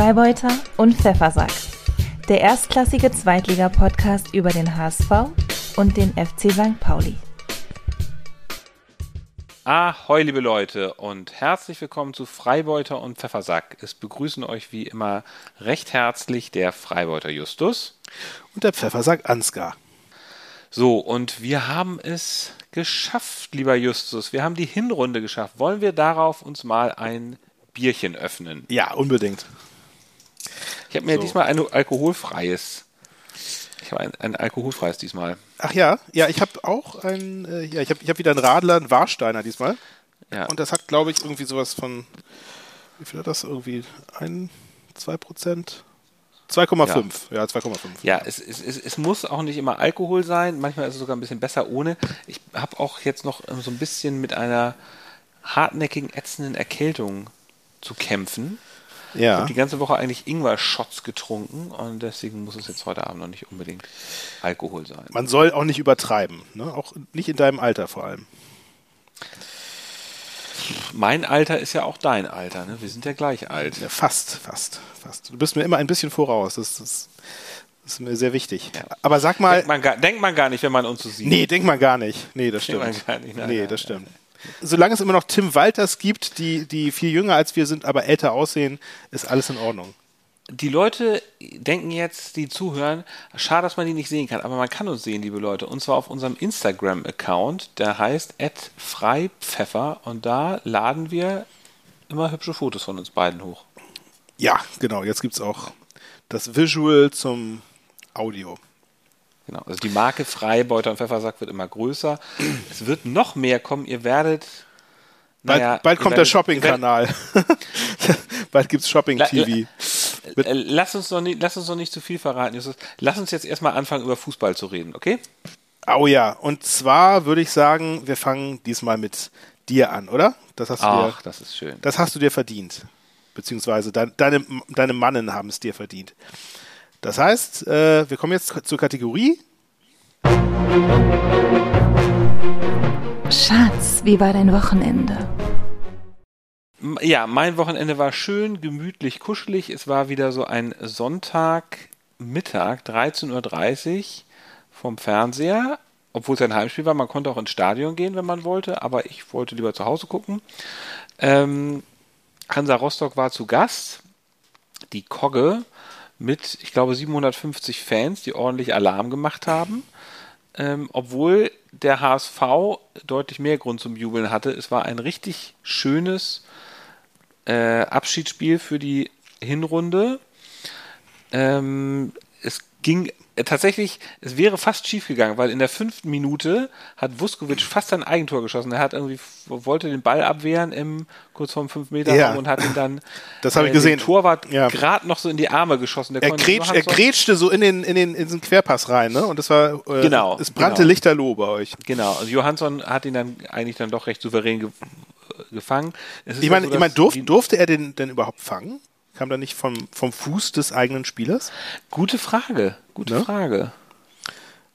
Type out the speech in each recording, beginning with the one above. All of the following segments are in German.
Freibeuter und Pfeffersack. Der erstklassige Zweitliga-Podcast über den HSV und den FC St. Pauli. Ahoi, liebe Leute, und herzlich willkommen zu Freibeuter und Pfeffersack. Es begrüßen euch wie immer recht herzlich der Freibeuter Justus und der Pfeffersack Ansgar. So, und wir haben es geschafft, lieber Justus. Wir haben die Hinrunde geschafft. Wollen wir darauf uns mal ein Bierchen öffnen? Ja, unbedingt. Ich habe mir so. diesmal ein alkoholfreies. Ich habe ein, ein, alkoholfreies diesmal. Ach ja, ja, ich habe auch ein, äh, ja, ich habe ich hab wieder einen Radler, einen Warsteiner diesmal. Ja. Und das hat, glaube ich, irgendwie sowas von, wie viel hat das? Irgendwie ein, zwei Prozent? 2,5. Ja, 2,5. Ja, es, es, es, es, muss auch nicht immer Alkohol sein. Manchmal ist es sogar ein bisschen besser ohne. Ich habe auch jetzt noch ähm, so ein bisschen mit einer hartnäckigen, ätzenden Erkältung zu kämpfen. Ja. Ich habe die ganze Woche eigentlich Ingwer-Shots getrunken und deswegen muss es jetzt heute Abend noch nicht unbedingt Alkohol sein. Man soll auch nicht übertreiben, ne? auch nicht in deinem Alter vor allem. Mein Alter ist ja auch dein Alter, ne? Wir sind ja gleich alt. Ja, fast, fast, fast. Du bist mir immer ein bisschen voraus. Das, das, das ist mir sehr wichtig. Ja. Aber sag mal. Denkt man, gar, denkt man, gar, nicht, wenn man uns so sieht. Nee, denkt man gar nicht. Nee, das stimmt. Denkt man gar nicht. Nein, nee, nein, das stimmt. Nein solange es immer noch Tim Walters gibt, die, die viel jünger als wir sind, aber älter aussehen, ist alles in Ordnung. Die Leute denken jetzt, die zuhören, schade, dass man die nicht sehen kann, aber man kann uns sehen, liebe Leute, und zwar auf unserem Instagram-Account, der heißt freipfeffer und da laden wir immer hübsche Fotos von uns beiden hoch. Ja, genau, jetzt gibt es auch das Visual zum Audio. Genau, also die Marke Freibeuter und Pfeffersack wird immer größer. es wird noch mehr kommen. Ihr werdet. Naja, bald, bald kommt werdet, der Shopping-Kanal. bald gibt es Shopping-TV. La, lass, uns noch nicht, lass uns noch nicht zu viel verraten. Lass uns jetzt erstmal anfangen, über Fußball zu reden, okay? Oh ja, und zwar würde ich sagen, wir fangen diesmal mit dir an, oder? Das hast du Ach, dir, das ist schön. Das hast du dir verdient. Beziehungsweise dein, deine, deine Mannen haben es dir verdient. Das heißt, äh, wir kommen jetzt zur Kategorie. Schatz, wie war dein Wochenende? Ja, mein Wochenende war schön, gemütlich, kuschelig. Es war wieder so ein Sonntagmittag, 13.30 Uhr vom Fernseher. Obwohl es ein Heimspiel war, man konnte auch ins Stadion gehen, wenn man wollte, aber ich wollte lieber zu Hause gucken. Ähm, Hansa Rostock war zu Gast. Die Kogge mit, ich glaube, 750 Fans, die ordentlich Alarm gemacht haben. Ähm, obwohl der HSV deutlich mehr Grund zum Jubeln hatte. Es war ein richtig schönes äh, Abschiedsspiel für die Hinrunde. Ähm, ging äh, tatsächlich, es wäre fast schief gegangen, weil in der fünften Minute hat Vuskovic fast ein Eigentor geschossen. Er hat irgendwie, wollte den Ball abwehren im kurz vorm 5 Meter ja. und hat ihn dann das habe ich äh, gesehen. Torwart ja. gerade noch so in die Arme geschossen. Der er, grätsch, er grätschte so in den, in den, in den Querpass rein, ne? Und das war, äh, genau, es brannte genau. Lichterloh bei euch. Genau, also Johansson hat ihn dann eigentlich dann doch recht souverän ge gefangen. ich meine, so, ich mein, durf, durfte er den denn überhaupt fangen? Kam da nicht vom, vom Fuß des eigenen Spielers? Gute Frage. Gute ne? Frage.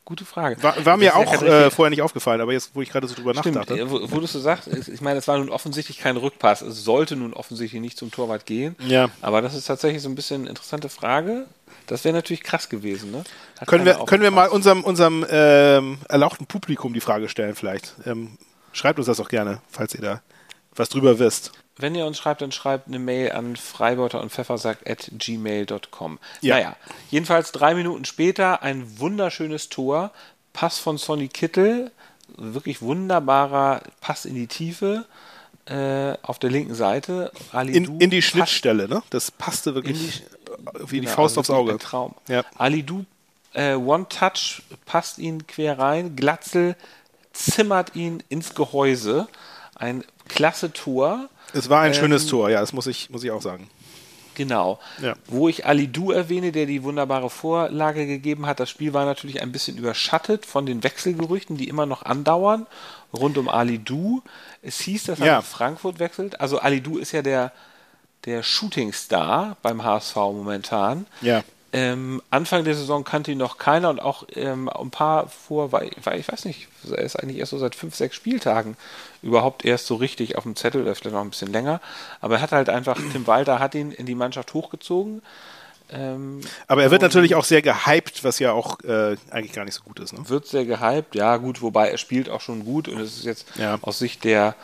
Gute Frage. War, war mir auch äh, vorher nicht aufgefallen, aber jetzt, wo ich gerade so drüber Stimmt, nachdachte. Äh, wo, wo du so sagst, ich meine, es war nun offensichtlich kein Rückpass. Es sollte nun offensichtlich nicht zum Torwart gehen. Ja. Aber das ist tatsächlich so ein bisschen eine interessante Frage. Das wäre natürlich krass gewesen, ne? können wir, können wir mal unserem, unserem ähm, erlauchten Publikum die Frage stellen, vielleicht? Ähm, schreibt uns das auch gerne, falls ihr da was drüber wisst. Wenn ihr uns schreibt, dann schreibt eine Mail an freibeuter und pfeffersack at gmail.com. Ja. Naja, jedenfalls drei Minuten später ein wunderschönes Tor. Pass von Sonny Kittel. Wirklich wunderbarer Pass in die Tiefe. Äh, auf der linken Seite. Ali in, in die Schnittstelle, ne? Das passte wirklich die, wie genau, die Faust also aufs Auge. Ein Traum. Ja. Ali Du, äh, One Touch, passt ihn quer rein. Glatzel zimmert ihn ins Gehäuse. Ein klasse Tor. Es war ein ähm, schönes Tor, ja, das muss ich, muss ich auch sagen. Genau. Ja. Wo ich Ali Du erwähne, der die wunderbare Vorlage gegeben hat. Das Spiel war natürlich ein bisschen überschattet von den Wechselgerüchten, die immer noch andauern, rund um Ali Du. Es hieß, dass er ja. nach Frankfurt wechselt. Also Ali Du ist ja der, der Shootingstar beim HSV momentan. Ja. Ähm, Anfang der Saison kannte ihn noch keiner und auch ähm, ein paar vor, weil, weil ich weiß nicht, er ist eigentlich erst so seit fünf, sechs Spieltagen überhaupt erst so richtig auf dem Zettel, oder vielleicht noch ein bisschen länger. Aber er hat halt einfach, Tim Walter hat ihn in die Mannschaft hochgezogen. Ähm, Aber er wird natürlich auch sehr gehypt, was ja auch äh, eigentlich gar nicht so gut ist. Ne? wird sehr gehypt, ja gut, wobei er spielt auch schon gut und es ist jetzt Ja. aus Sicht der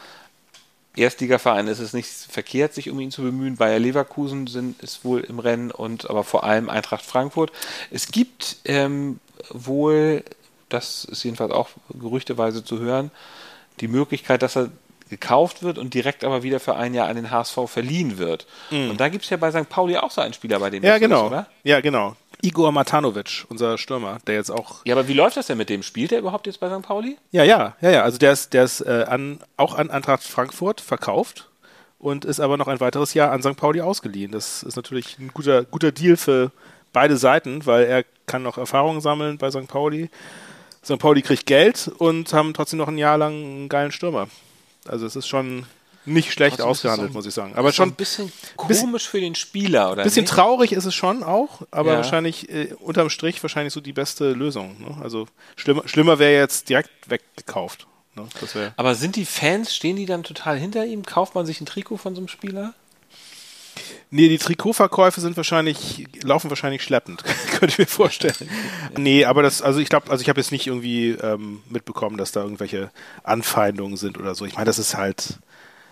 Erstligavereine ist es nicht verkehrt, sich um ihn zu bemühen. Bayer Leverkusen sind, ist wohl im Rennen und aber vor allem Eintracht Frankfurt. Es gibt ähm, wohl, das ist jedenfalls auch gerüchteweise zu hören, die Möglichkeit, dass er gekauft wird und direkt aber wieder für ein Jahr an den HSV verliehen wird. Und da gibt es ja bei St. Pauli auch so einen Spieler, bei dem Mhm. Ja, genau. ist, oder? Ja, genau. Igor Matanovic, unser Stürmer, der jetzt auch. Ja, aber wie läuft das denn mit dem? Spielt er überhaupt jetzt bei St. Pauli? Ja, ja, ja, ja. Also der ist, der ist äh, an, auch an Eintracht Frankfurt verkauft und ist aber noch ein weiteres Jahr an St. Pauli ausgeliehen. Das ist natürlich ein guter, guter Deal für beide Seiten, weil er kann noch Erfahrungen sammeln bei St. Pauli. St. Pauli kriegt Geld und haben trotzdem noch ein Jahr lang einen geilen Stürmer. Also es ist schon nicht schlecht es ausgehandelt, so muss ich sagen. Aber schon ein bisschen komisch für den Spieler, oder? Ein bisschen nicht? traurig ist es schon auch, aber Ja. wahrscheinlich äh, unterm Strich wahrscheinlich so die beste Lösung. Ne? Also schlimmer, schlimmer wäre jetzt direkt weggekauft. Ne? Aber sind die Fans, stehen die dann total hinter ihm? Kauft man sich ein Trikot von so einem Spieler? Nee, die Trikotverkäufe sind wahrscheinlich, laufen wahrscheinlich schleppend, könnte ich mir vorstellen. Nee, aber das, also ich glaube, also ich habe jetzt nicht irgendwie ähm, mitbekommen, dass da irgendwelche Anfeindungen sind oder so. Ich meine, das ist halt,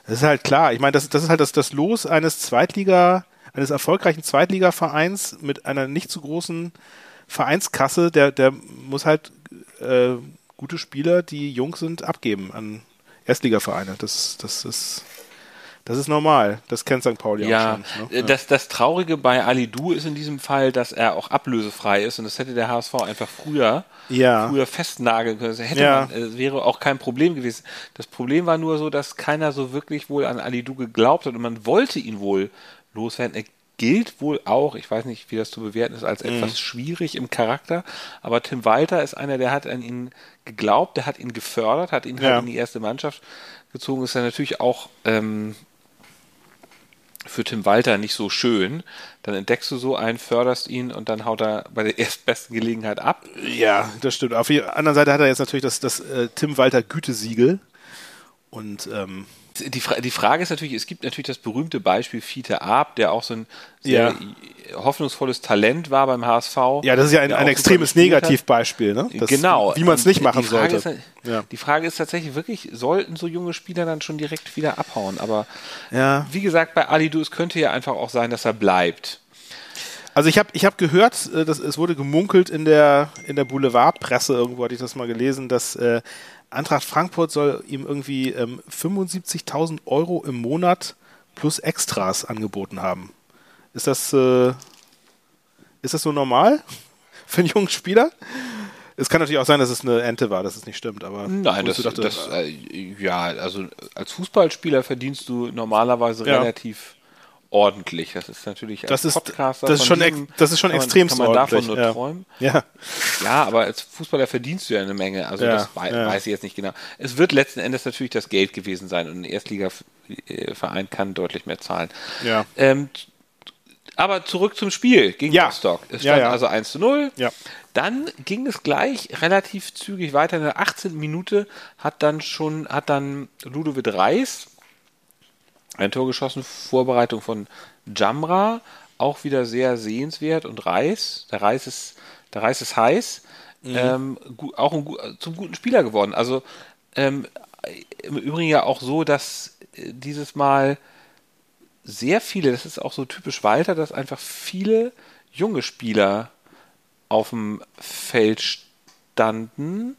das ist halt klar. Ich meine, das, das ist halt das, das Los eines Zweitliga, eines erfolgreichen Zweitligavereins mit einer nicht zu großen Vereinskasse, der, der muss halt äh, gute Spieler, die jung sind, abgeben an Erstligavereine. Das, das ist, das ist normal. Das kennt St. Pauli Ja, auch schon. äh, das, das Traurige bei Ali Du ist in diesem Fall, dass er auch ablösefrei ist und das hätte der HSV einfach früher, Ja. früher festnageln können. Das hätte Ja. man, äh, wäre auch kein Problem gewesen. Das Problem war nur so, dass keiner so wirklich wohl an Ali Du geglaubt hat und man wollte ihn wohl loswerden. Er gilt wohl auch, ich weiß nicht, wie das zu bewerten ist, als etwas schwierig im Charakter, aber Tim Walter ist einer, der hat an ihn geglaubt, der hat ihn gefördert, hat ihn Ja. halt in die erste Mannschaft gezogen, ist ja natürlich auch ähm, für Tim Walter nicht so schön. Dann entdeckst du so einen, förderst ihn und dann haut er bei der erstbesten Gelegenheit ab. Ja, das stimmt. Auf der anderen Seite hat er jetzt natürlich das, das äh, Tim Walter Gütesiegel. Und ähm, Die, Fra die Frage ist natürlich, es gibt natürlich das berühmte Beispiel Fiete Ab, der auch so ein sehr hoffnungsvolles Talent war beim HSV. ja, das ist ja ein, ein extremes. Negativbeispiel, ne? Das, genau. Wie man es nicht die machen Frage sollte. Ist, Ja. Die Frage ist tatsächlich wirklich, sollten so junge Spieler dann schon direkt wieder abhauen? Aber Ja. wie gesagt, bei Alidu, es könnte ja einfach auch sein, dass er bleibt. Also ich habe ich hab gehört, äh, dass, es wurde gemunkelt in der, in der Boulevardpresse, irgendwo hatte ich das mal gelesen, dass äh, Eintracht Frankfurt soll ihm irgendwie ähm, 75.000 Euro im Monat plus Extras angeboten haben. Ist das, äh, ist das so normal für einen jungen Spieler? Es kann natürlich auch sein, dass es eine Ente war, dass es nicht stimmt, aber Nein, wo das, dachte, das äh, ja, also als Fußballspieler verdienst du normalerweise Ja. relativ ordentlich. Das ist natürlich Das ist- Podcaster das ist schon diesem das ist schon kann man, extremst kann man davon nur ja. träumen. ja. Ja, aber als Fußballer verdienst du ja eine Menge. Also Ja, das wei ja. weiß ich jetzt nicht genau. Es wird letzten Endes natürlich das Geld gewesen sein und ein Erstligaverein kann deutlich mehr zahlen. Ja. Ähm, aber zurück zum Spiel gegen Ja. Rostock. Es Ja, stand also 1 zu 0. Ja. Dann ging es gleich relativ zügig weiter. In der 18. Minute hat dann schon, hat dann Ludovic Reis ein Tor geschossen, Vorbereitung von Jamra, auch wieder sehr sehenswert und Reis, der Reis ist, der Reis ist heiß, ähm, gu- auch ein, zum guten Spieler geworden. Also ähm, im Übrigen ja auch so, dass äh, dieses Mal sehr viele, das ist auch so typisch Walter, dass einfach viele junge Spieler auf dem Feld standen.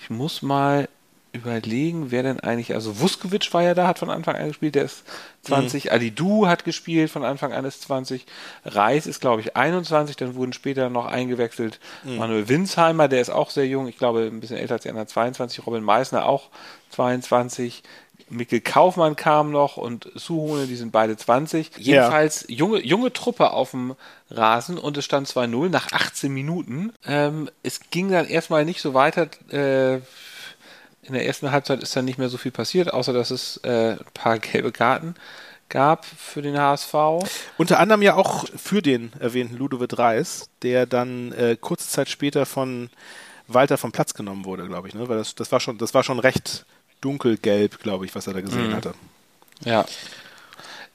Ich muss mal überlegen, wer denn eigentlich, also Vuskovic war ja da, hat von Anfang an gespielt, der ist 20, Alidu hat gespielt, von Anfang an ist 20, Reis ist glaube ich 21, dann wurden später noch eingewechselt Manuel Winsheimer, der ist auch sehr jung, ich glaube ein bisschen älter als die anderen, 22, Robin Meissner auch 22, Mikkel Kaufmann kam noch und Suhone, die sind beide 20. Jedenfalls junge, junge Truppe auf dem Rasen und es stand 2-0 nach 18 Minuten. Ähm, es ging dann erstmal nicht so weiter. Äh, in der ersten Halbzeit ist dann nicht mehr so viel passiert, außer dass es äh, ein paar gelbe Karten gab für den HSV. Unter anderem ja auch für den erwähnten Ludovic Reis, der dann äh, kurze Zeit später von Walter vom Platz genommen wurde, glaube ich. Ne? Weil das, das, war schon, das war schon recht dunkelgelb, glaube ich, was er da gesehen mhm. hatte. Ja.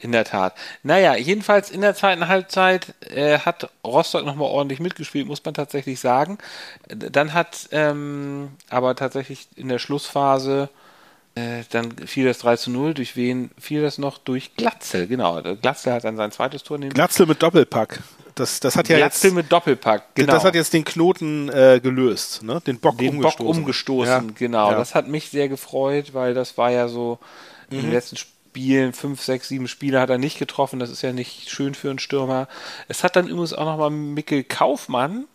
In der Tat. Naja, jedenfalls in der zweiten Halbzeit äh, hat Rostock nochmal ordentlich mitgespielt, muss man tatsächlich sagen. Dann hat ähm, aber tatsächlich in der Schlussphase äh, dann fiel das 3 zu 0. Durch wen fiel das noch? Durch Glatzel, genau. Glatzel hat dann sein zweites Tor nehmen. Glatzel mit Doppelpack. Das, das hat ja Glatzel jetzt, mit Doppelpack, genau. Das hat jetzt den Knoten äh, gelöst, ne? Den Bock den umgestoßen. Bock umgestoßen, ja. genau. Ja. Das hat mich sehr gefreut, weil das war ja so mhm. in den letzten Spielen, fünf, sechs, sieben Spiele hat er nicht getroffen. Das ist ja nicht schön für einen Stürmer. Es hat dann übrigens auch nochmal Mikkel Kaufmann,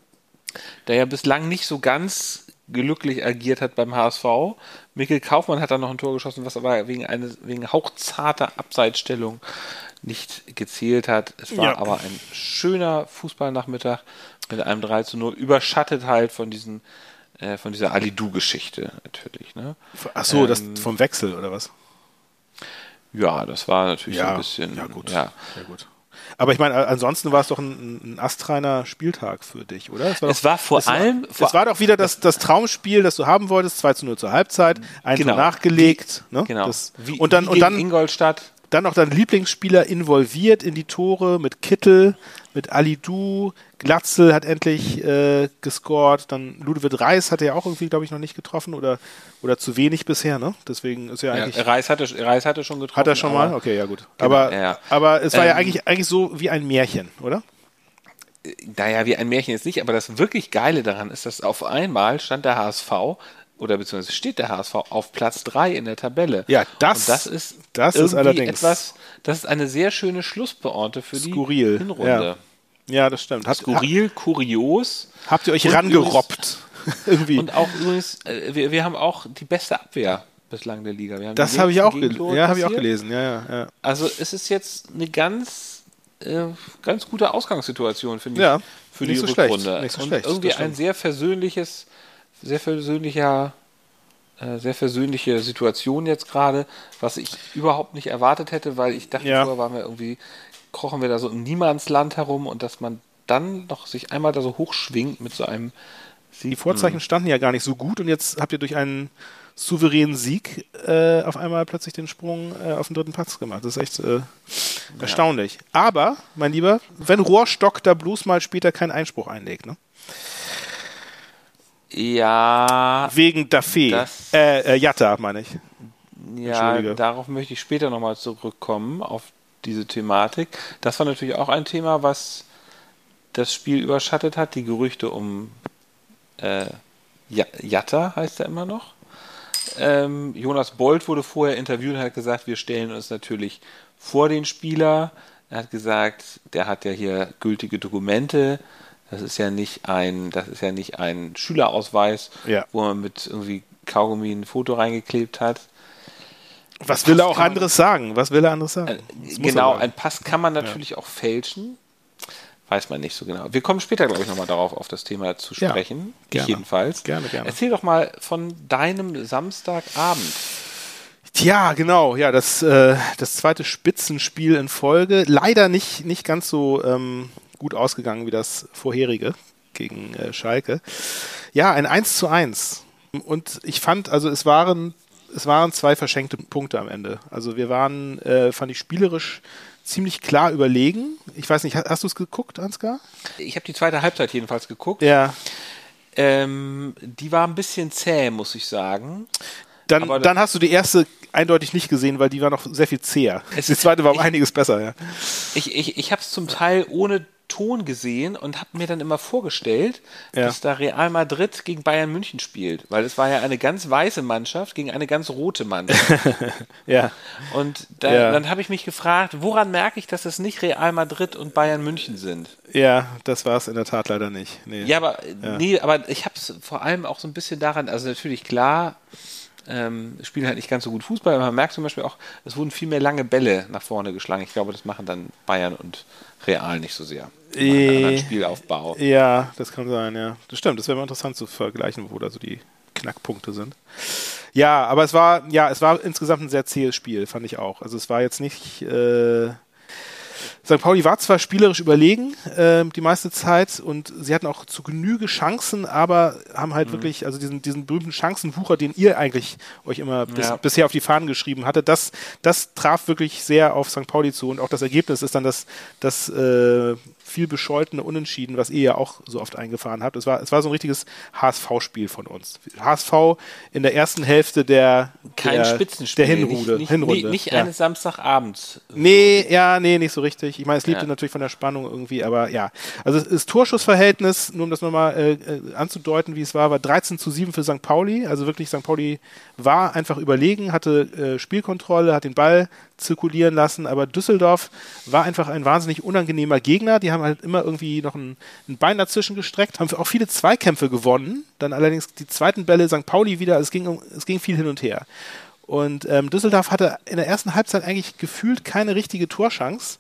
der ja bislang nicht so ganz glücklich agiert hat beim HSV. Mikkel Kaufmann hat dann noch ein Tor geschossen, was aber wegen, eines, wegen hauchzarter Abseitsstellung nicht gezählt hat. Es war ja. aber ein schöner Fußballnachmittag mit einem 3 zu 0, überschattet halt von diesen äh, von dieser Alidu-Geschichte natürlich. Ne? Ach so, ähm, das vom Wechsel oder was? Ja, das war natürlich ja, so ein bisschen. Ja, gut. Ja. ja gut. Aber ich meine, ansonsten war es doch ein, ein astreiner Spieltag für dich, oder? Es war, doch, es war vor es allem. War, es war doch wieder das, das Traumspiel, das du haben wolltest, 2 zu 0 zur Halbzeit, ein genau. nachgelegt. ne? Genau. Das, wie, und dann, und dann Ingolstadt dann noch dein Lieblingsspieler involviert in die Tore mit Kittel, mit Du, Glatzel hat endlich äh, gescored, dann Ludovic Reis hat er ja auch irgendwie, glaube ich, noch nicht getroffen oder, oder zu wenig bisher, ne? Deswegen ist ja eigentlich. Ja, Reis, hatte, Reis hatte schon getroffen. Hat er schon mal? Okay, ja gut. Genau, aber, ja. aber es war ähm, ja eigentlich, eigentlich so wie ein Märchen, oder? Naja, wie ein Märchen jetzt nicht, aber das wirklich Geile daran ist, dass auf einmal stand der HSV oder beziehungsweise steht der HSV auf Platz 3 in der Tabelle. Ja, das, Und das ist, das ist allerdings etwas, das ist eine sehr schöne Schlussbeorte für Skurril. die Hinrunde. Ja, ja das stimmt. Hat, Skurril, kurios. Habt ihr euch rangerobbt? Irgendwie. Und auch übrigens, äh, wir, wir haben auch die beste Abwehr bislang der Liga. das habe ich, auch ja, hab ich auch gelesen. Ja, ja, ja. Also es ist jetzt eine ganz, äh, ganz gute Ausgangssituation, finde ich, ja, für die so Rückrunde. Schlecht. Nicht so Und schlecht, irgendwie ein sehr versöhnliches sehr versöhnlicher, äh, sehr versöhnliche Situation jetzt gerade, was ich überhaupt nicht erwartet hätte, weil ich dachte, ja. vorher waren wir irgendwie, krochen wir da so im Niemandsland herum und dass man dann noch sich einmal da so hochschwingt mit so einem Sieg. Die Vorzeichen standen ja gar nicht so gut und jetzt habt ihr durch einen souveränen Sieg äh, auf einmal plötzlich den Sprung äh, auf den dritten Platz gemacht. Das ist echt äh, erstaunlich. Ja. Aber, mein Lieber, wenn Rohrstock da bloß mal später keinen Einspruch einlegt, ne? Ja. Wegen Daffé. Äh, äh, Jatta, meine ich. Ja, darauf möchte ich später nochmal zurückkommen, auf diese Thematik. Das war natürlich auch ein Thema, was das Spiel überschattet hat. Die Gerüchte um äh, Jatta heißt er immer noch. Ähm, Jonas Bolt wurde vorher interviewt und hat gesagt, wir stellen uns natürlich vor den Spieler. Er hat gesagt, der hat ja hier gültige Dokumente das ist ja nicht ein, das ist ja nicht ein Schülerausweis, ja. wo man mit irgendwie Kaugummi ein Foto reingeklebt hat. Was will er auch anderes sagen? Was will er anderes sagen? Äh, genau, ein Pass kann man natürlich ja. auch fälschen. Weiß man nicht so genau. Wir kommen später, glaube ich, nochmal darauf, auf das Thema zu sprechen. Ja, gerne. jedenfalls. Gerne, gerne. Erzähl doch mal von deinem Samstagabend. Tja, genau, ja, das, äh, das zweite Spitzenspiel in Folge. Leider nicht, nicht ganz so ähm, gut ausgegangen wie das vorherige gegen äh, Schalke. Ja, ein 1 zu 1. Und ich fand, also es waren, es waren zwei verschenkte Punkte am Ende. Also wir waren, äh, fand ich spielerisch ziemlich klar überlegen. Ich weiß nicht, hast, du es geguckt, Ansgar? Ich habe die zweite Halbzeit jedenfalls geguckt. Ja. Ähm, die war ein bisschen zäh, muss ich sagen. Dann, dann hast du die erste eindeutig nicht gesehen, weil die war noch sehr viel zäher. die zweite war um einiges besser, ja. Ich, ich, ich habe es zum Teil ohne Ton gesehen und habe mir dann immer vorgestellt, ja. dass da Real Madrid gegen Bayern München spielt, weil es war ja eine ganz weiße Mannschaft gegen eine ganz rote Mannschaft. ja. Und da, ja. dann habe ich mich gefragt, woran merke ich, dass es nicht Real Madrid und Bayern München sind? Ja, das war es in der Tat leider nicht. Nee. Ja, aber ja. nee, aber ich habe es vor allem auch so ein bisschen daran, also natürlich klar, ähm, spielen halt nicht ganz so gut Fußball, aber man merkt zum Beispiel auch, es wurden viel mehr lange Bälle nach vorne geschlagen. Ich glaube, das machen dann Bayern und Real nicht so sehr. Äh, Spielaufbau. Ja, das kann sein, ja. Das stimmt, das wäre mal interessant zu vergleichen, wo da so die Knackpunkte sind. Ja, aber es war, ja, es war insgesamt ein sehr zähes Spiel, fand ich auch. Also es war jetzt nicht, äh, St. Pauli war zwar spielerisch überlegen äh, die meiste Zeit und sie hatten auch zu Genüge Chancen, aber haben halt mhm. wirklich, also diesen, diesen berühmten Chancenwucher, den ihr eigentlich euch immer bis, ja. bisher auf die Fahnen geschrieben hatte, das, das traf wirklich sehr auf St. Pauli zu und auch das Ergebnis ist dann das, das äh, viel bescholtene Unentschieden, was ihr ja auch so oft eingefahren habt. Es war, es war so ein richtiges HSV-Spiel von uns. HSV in der ersten Hälfte der, Kein der, Spitzenspiel, der Hinrunde. Nicht, nicht, Hinrunde. nicht ja. eines Samstagabends. Nee, ja, nee, nicht so richtig. Ich meine, es liebte Ja. natürlich von der Spannung irgendwie, aber ja. Also das Torschussverhältnis, nur um das nochmal äh, äh, anzudeuten, wie es war, war 13 zu 7 für St. Pauli. Also wirklich, St. Pauli war einfach überlegen, hatte äh, Spielkontrolle, hat den Ball zirkulieren lassen, aber Düsseldorf war einfach ein wahnsinnig unangenehmer Gegner. Die haben halt immer irgendwie noch ein, ein Bein dazwischen gestreckt, haben auch viele Zweikämpfe gewonnen. Dann allerdings die zweiten Bälle St. Pauli wieder, es ging, es ging viel hin und her. Und ähm, Düsseldorf hatte in der ersten Halbzeit eigentlich gefühlt keine richtige Torchance,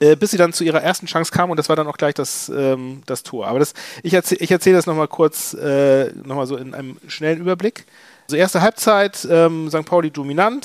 äh, bis sie dann zu ihrer ersten Chance kam und das war dann auch gleich das, ähm, das Tor. Aber das, ich erzähle ich erzähl das nochmal kurz, äh, nochmal so in einem schnellen Überblick. Also erste Halbzeit, ähm, St. Pauli dominant.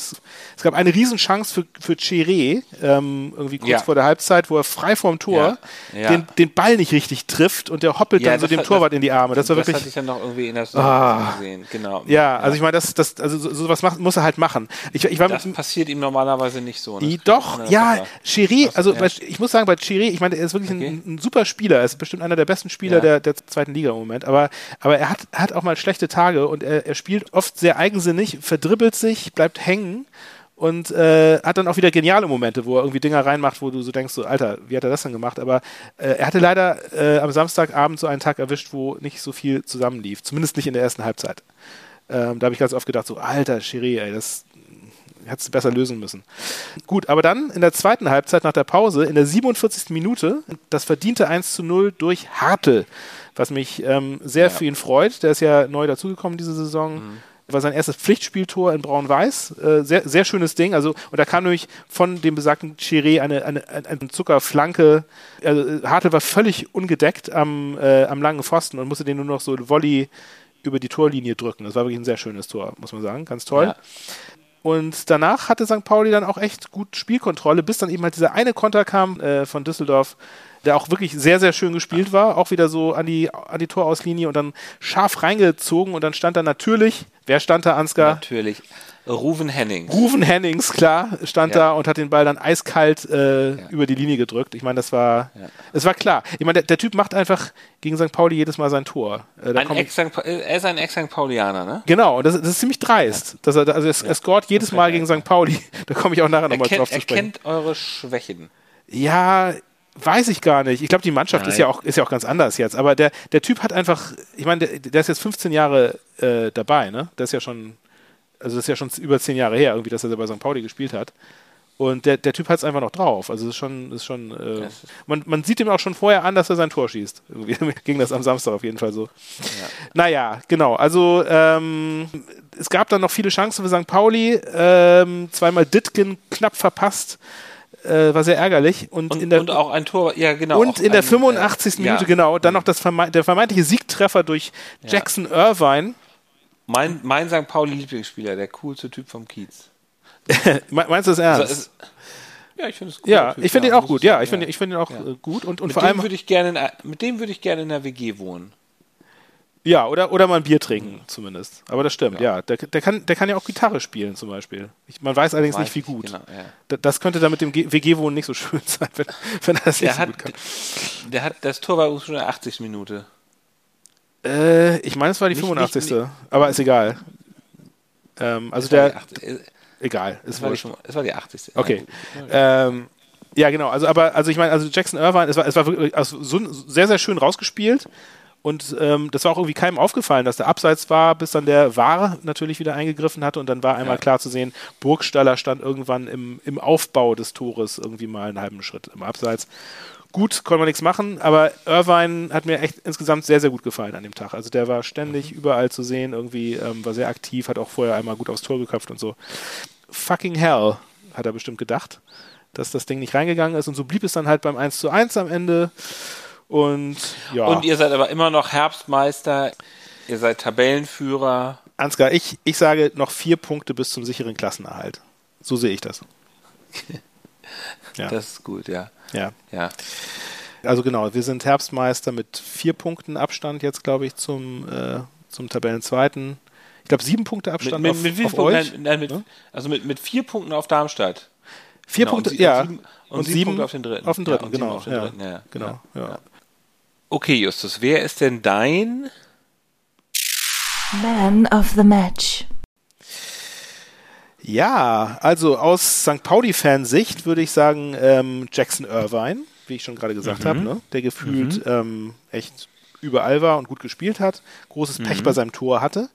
Es gab eine Riesenchance für, für Chiré, ähm, irgendwie kurz Ja. vor der Halbzeit, wo er frei vorm Tor Ja, ja. Den, den Ball nicht richtig trifft und der hoppelt dann so das dem hat- Torwart in die Arme. Das war das wirklich. hatte ich dann noch irgendwie in der Ah. Gesehen. Genau. Ja, also ich meine, das, das, also so, sowas macht, muss er halt machen. Ich, ich war Das passiert ihm normalerweise nicht so. ne? Das doch, ja, Was? also bei, ich muss sagen, bei Chiri, ich meine, er ist wirklich Okay. ein, ein super Spieler, er ist bestimmt einer der besten Spieler der, der zweiten Liga im Moment, aber, aber er hat, hat auch mal schlechte Tage und er, er spielt oft sehr eigensinnig, verdribbelt sich, bleibt hängen und äh, hat dann auch wieder geniale Momente, wo er irgendwie Dinger reinmacht, wo du so denkst, so, Alter, wie hat er das denn gemacht? Aber äh, er hatte leider äh, am Samstagabend so einen Tag erwischt, wo nicht so viel zusammenlief, zumindest nicht in der ersten Halbzeit. Ähm, da habe ich ganz oft gedacht, so, Alter, Chiri, ey, das hättest du besser lösen müssen. Gut, aber dann in der zweiten Halbzeit nach der Pause, in der 47. Minute, das verdiente 1 zu 0 durch Hartl, was mich ähm, sehr Ja. für ihn freut. Der ist ja neu dazugekommen diese Saison. Mhm. War sein erstes Pflichtspieltor in Braun-Weiß. Äh, sehr, sehr schönes Ding. Also, und da kam nämlich von dem besagten Chiré eine, eine, eine, Zuckerflanke. Also, äh, Hartl war völlig ungedeckt am, äh, am langen Pfosten und musste den nur noch so Volley über die Torlinie drücken. Das war wirklich ein sehr schönes Tor, muss man sagen. Ganz toll. Ja. Und danach hatte St. Pauli dann auch echt gut Spielkontrolle, bis dann eben halt dieser eine Konter kam äh, von Düsseldorf, der auch wirklich sehr, sehr schön gespielt war. Auch wieder so an die, an die Torauslinie und dann scharf reingezogen. Und dann stand da natürlich, wer stand da, Ansgar? Natürlich. Ruven Henning. Ruven Hennings, klar, stand Ja. da und hat den Ball dann eiskalt äh, Ja. über die Linie gedrückt. Ich meine, das war, Ja. es war klar. Ich meine, der, der Typ macht einfach gegen St. Pauli jedes Mal sein Tor. Äh, Ex er ist ein Ex-St. Paulianer, ne? Genau, das, das ist ziemlich dreist. Dass er, also er, er scoret jedes Mal gegen St. Pauli. Da komme ich auch nachher Er nochmal drauf zu er sprechen. kennt eure Schwächen. Ja, weiß ich gar nicht. Ich glaube, die Mannschaft Nein. ist ja, auch, ist ja auch ganz anders jetzt. Aber der, der Typ hat einfach, ich meine, der, der ist jetzt 15 Jahre äh, dabei, ne? Der ist ja schon, also das ist ja schon über 10 Jahre her, irgendwie, dass er bei St. Pauli gespielt hat. Und der, der Typ hat es einfach noch drauf. Also es ist schon, ist schon äh, Das man, man sieht ihm auch schon vorher an, dass er sein Tor schießt. Irgendwie ging das am Samstag auf jeden Fall so. Naja, genau. Also ähm, es gab dann noch viele Chancen für St. Pauli. Ähm, zweimal Ditgen knapp verpasst. Äh, war sehr ärgerlich. Und, Und, in der, und auch ein Tor, ja genau. und in der ein, 85. äh, Minute, ja. genau, dann noch das verme der vermeintliche Siegtreffer durch Jackson Irvine. Mein, mein St. Pauli-Lieblingsspieler, der coolste Typ vom Kiez. Me- Meinst du das Also ernst? es, ja, ich finde es gut. ja, ich finde ihn auch gut. Ja, ich finde ich finde ihn auch Ja. äh, gut und, und Mit vor allem würde ich gerne in, mit dem würde ich gerne in der WG wohnen. Ja oder oder mal ein Bier trinken zumindest. Aber das stimmt. Ja, Der, der kann der kann ja auch Gitarre spielen zum Beispiel. Ich, man weiß allerdings Weiß nicht wie gut. Genau, ja. Da- Das könnte dann mit dem WG-Wohnen nicht so schön sein, wenn, wenn er das nicht Der so hat, gut kann. der hat das Tor war schon in der 80. Minute. Äh, ich meine, es war die Nicht- 85. nicht- aber ist egal. Ähm, also der, 80. äh, egal, Es war, es war die 80. Okay. Ja. Ähm, ja, genau. Also, aber, also ich meine, also Jackson Irvine, es war, es war wirklich also so, sehr, sehr schön rausgespielt. Und ähm, das war auch irgendwie keinem aufgefallen, dass der Abseits war, bis dann der VAR natürlich wieder eingegriffen hatte. Und dann war einmal Ja. klar zu sehen, Burgstaller stand irgendwann im, im Aufbau des Tores irgendwie mal einen halben Schritt im Abseits. Gut, konnte man nichts machen, aber Irvine hat mir echt insgesamt sehr, sehr gut gefallen an dem Tag. Also der war ständig überall zu sehen, irgendwie ähm, war sehr aktiv, hat auch vorher einmal gut aufs Tor geköpft und so. Fucking hell, hat er bestimmt gedacht, dass das Ding nicht reingegangen ist. Und so blieb es dann halt beim 1 zu 1 am Ende. Und ja. Und ihr seid aber immer noch Herbstmeister, ihr seid Tabellenführer. Ansgar, ich, ich sage noch vier Punkte bis zum sicheren Klassenerhalt. So sehe ich das. Ja. Das ist gut, ja. Ja. Ja. Also genau, wir sind Herbstmeister mit vier Punkten Abstand jetzt, glaube ich, zum, äh, zum Tabellenzweiten. Ich glaube, sieben Punkte Abstand mit, auf, mit, mit auf viel euch. Punkten? Nein, mit, Ja? Also mit, mit vier Punkten auf Darmstadt. Vier Genau, Punkte, und sie- ja. und sieben- und sieben Punkte auf den dritten. Auf den Ja, dritten, sieben genau. den ja. dritten, ja. Genau, ja. Ja. Okay, Justus, wer ist denn dein Man of the Match. Ja, also aus St. Pauli-Fansicht würde ich sagen ähm, Jackson Irvine, wie ich schon gerade gesagt Mhm. habe, ne? der gefühlt ähm, echt überall war und gut gespielt hat, großes Pech bei seinem Tor hatte.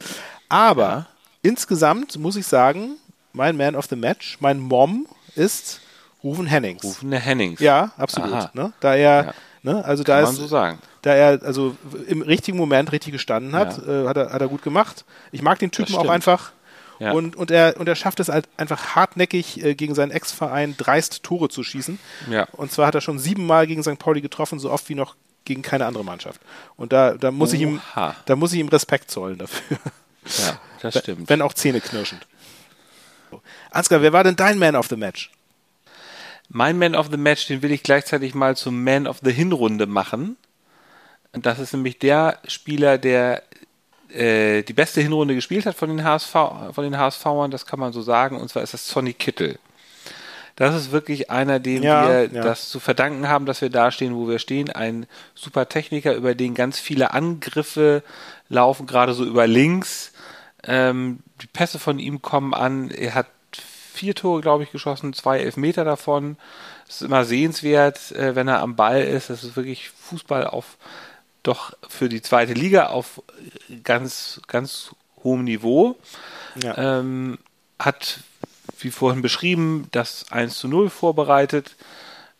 Aber Mhm. Ja. insgesamt muss ich sagen, mein Man of the Match, mein Mom ist Ruven Hennings. Rufene Hennings? Ja, absolut. Ne? Da er, Ja. Ne, also Kann da man ist, so sagen. da er also im richtigen Moment richtig gestanden hat, äh, hat, er, hat er gut gemacht. Ich mag den Typen auch einfach. Ja. Und, und, er, und er schafft es halt einfach hartnäckig äh, gegen seinen Ex-Verein dreist Tore zu schießen. Ja. Und zwar hat er schon siebenmal gegen St. Pauli getroffen, so oft wie noch gegen keine andere Mannschaft. Und da, da, muss, ich ihm, da muss ich ihm Respekt zollen dafür. Ja, das stimmt. Wenn auch zähneknirschend. Ansgar, wer war denn dein Man of the Match? Mein Man of the Match, den will ich gleichzeitig mal zum Man of the Hinrunde machen. Und Das ist nämlich der Spieler, der äh, die beste Hinrunde gespielt hat von den HSV, von den HSVern, das kann man so sagen, und zwar ist das Sonny Kittel. Das ist wirklich einer, dem Ja, wir ja. das zu verdanken haben, dass wir da stehen, wo wir stehen. Ein super Techniker, über den ganz viele Angriffe laufen, gerade so über links. Ähm, die Pässe von ihm kommen an. Er hat vier Tore, glaube ich, geschossen, zwei Elfmeter davon. Es ist immer sehenswert, äh, wenn er am Ball ist. Das ist wirklich Fußball auf doch für die zweite Liga auf ganz, ganz hohem Niveau. Ja. Ähm, hat, wie vorhin beschrieben, das 1 zu 0 vorbereitet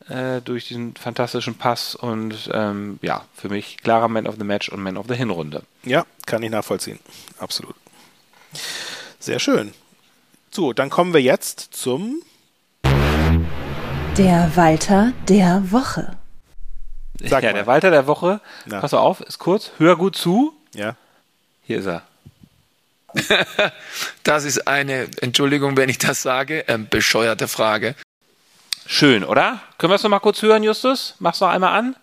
äh, durch den fantastischen Pass und ähm, ja, für mich klarer Man of the Match und Man of the Hinrunde. Ja, kann ich nachvollziehen. Absolut. Sehr schön. So, dann kommen wir jetzt zum Der Walter der Woche. Sag ja, mal. der Walter der Woche, Ja. pass auf, ist kurz, hör gut zu. ja. Hier ist er. Das ist eine, Entschuldigung, wenn ich das sage, ähm, bescheuerte Frage. Schön, oder? Können wir es noch mal kurz hören, Justus? Mach's noch einmal an.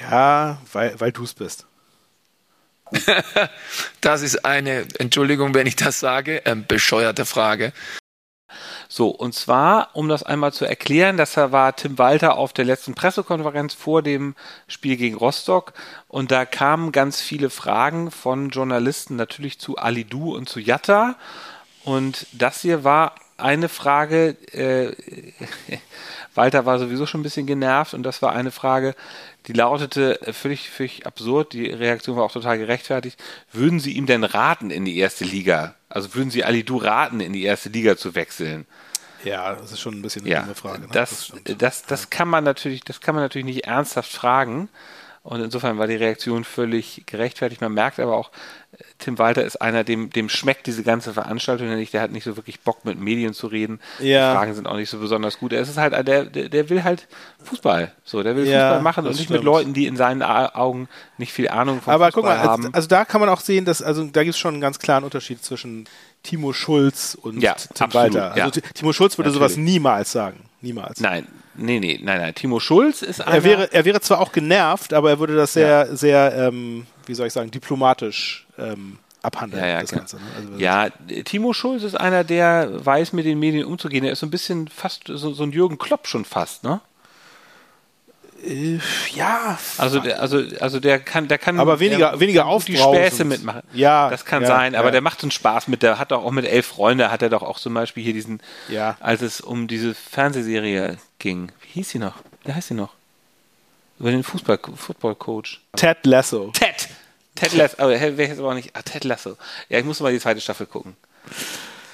Ja, weil, weil du es bist. Das ist eine, Entschuldigung, wenn ich das sage, ähm, bescheuerte Frage. So, und zwar, um das einmal zu erklären, das war Tim Walter auf der letzten Pressekonferenz vor dem Spiel gegen Rostock und da kamen ganz viele Fragen von Journalisten natürlich zu Alidu und zu Jatta und das hier war eine Frage, äh, Walter war sowieso schon ein bisschen genervt und das war eine Frage, die lautete äh, völlig, völlig absurd, die Reaktion war auch total gerechtfertigt. Würden Sie ihm denn raten in die erste Liga? Also würden Sie Alidu raten, in die erste Liga zu wechseln? Ja, das ist schon ein bisschen eine Ja, Frage. Ne? das, stimmt. das, das, kann man natürlich, das kann man natürlich nicht ernsthaft fragen. Und insofern war die Reaktion völlig gerechtfertigt. Man merkt aber auch, äh, Tim Walter ist einer, dem, dem schmeckt diese ganze Veranstaltung ja nicht. Der hat nicht so wirklich Bock, mit Medien zu reden. Ja. Die Fragen sind auch nicht so besonders gut. Er ist halt, der, der, der will halt Fußball. So, der will Ja, Fußball machen und nicht mit stimmt. Leuten, die in seinen Augen nicht viel Ahnung von Aber Fußball guck mal, haben. also, also da kann man auch sehen, dass, also da gibt es schon einen ganz klaren Unterschied zwischen Timo Schulz und Ja, Tim absolut, Walter. ja. Also T- Timo Schulz würde sowas Natürlich. niemals sagen. Niemals. nein, nee, nee, nein, nein. Timo Schulz ist einer. Er wäre, er wäre zwar auch genervt, aber er würde das sehr, sehr, ähm, wie soll ich sagen, diplomatisch ähm, abhandeln. Ja, ja, das. Ganze, ne? also, Ja, Timo Schulz ist einer, der weiß, mit den Medien umzugehen. Er ist so ein bisschen fast so, so ein Jürgen Klopp schon fast, ne? Äh, ja, Also, der, also, also der kann, der kann, Aber weniger- der, weniger die aufbrausend. Späße mitmachen. Ja, das kann ja, sein. Aber ja. der macht einen Spaß mit. Der hat doch auch mit elf Freunde hat er doch auch zum Beispiel hier diesen, Ja. als es um diese Fernsehserie ging. Wie hieß sie noch? Wie heißt sie noch? Über den Fußball, Football Coach. Ted Lasso. Ted. Ted Lasso. Oh, wäre ich jetzt aber auch nicht. Ah, Ted Lasso. Ja, ich muss mal die zweite Staffel gucken.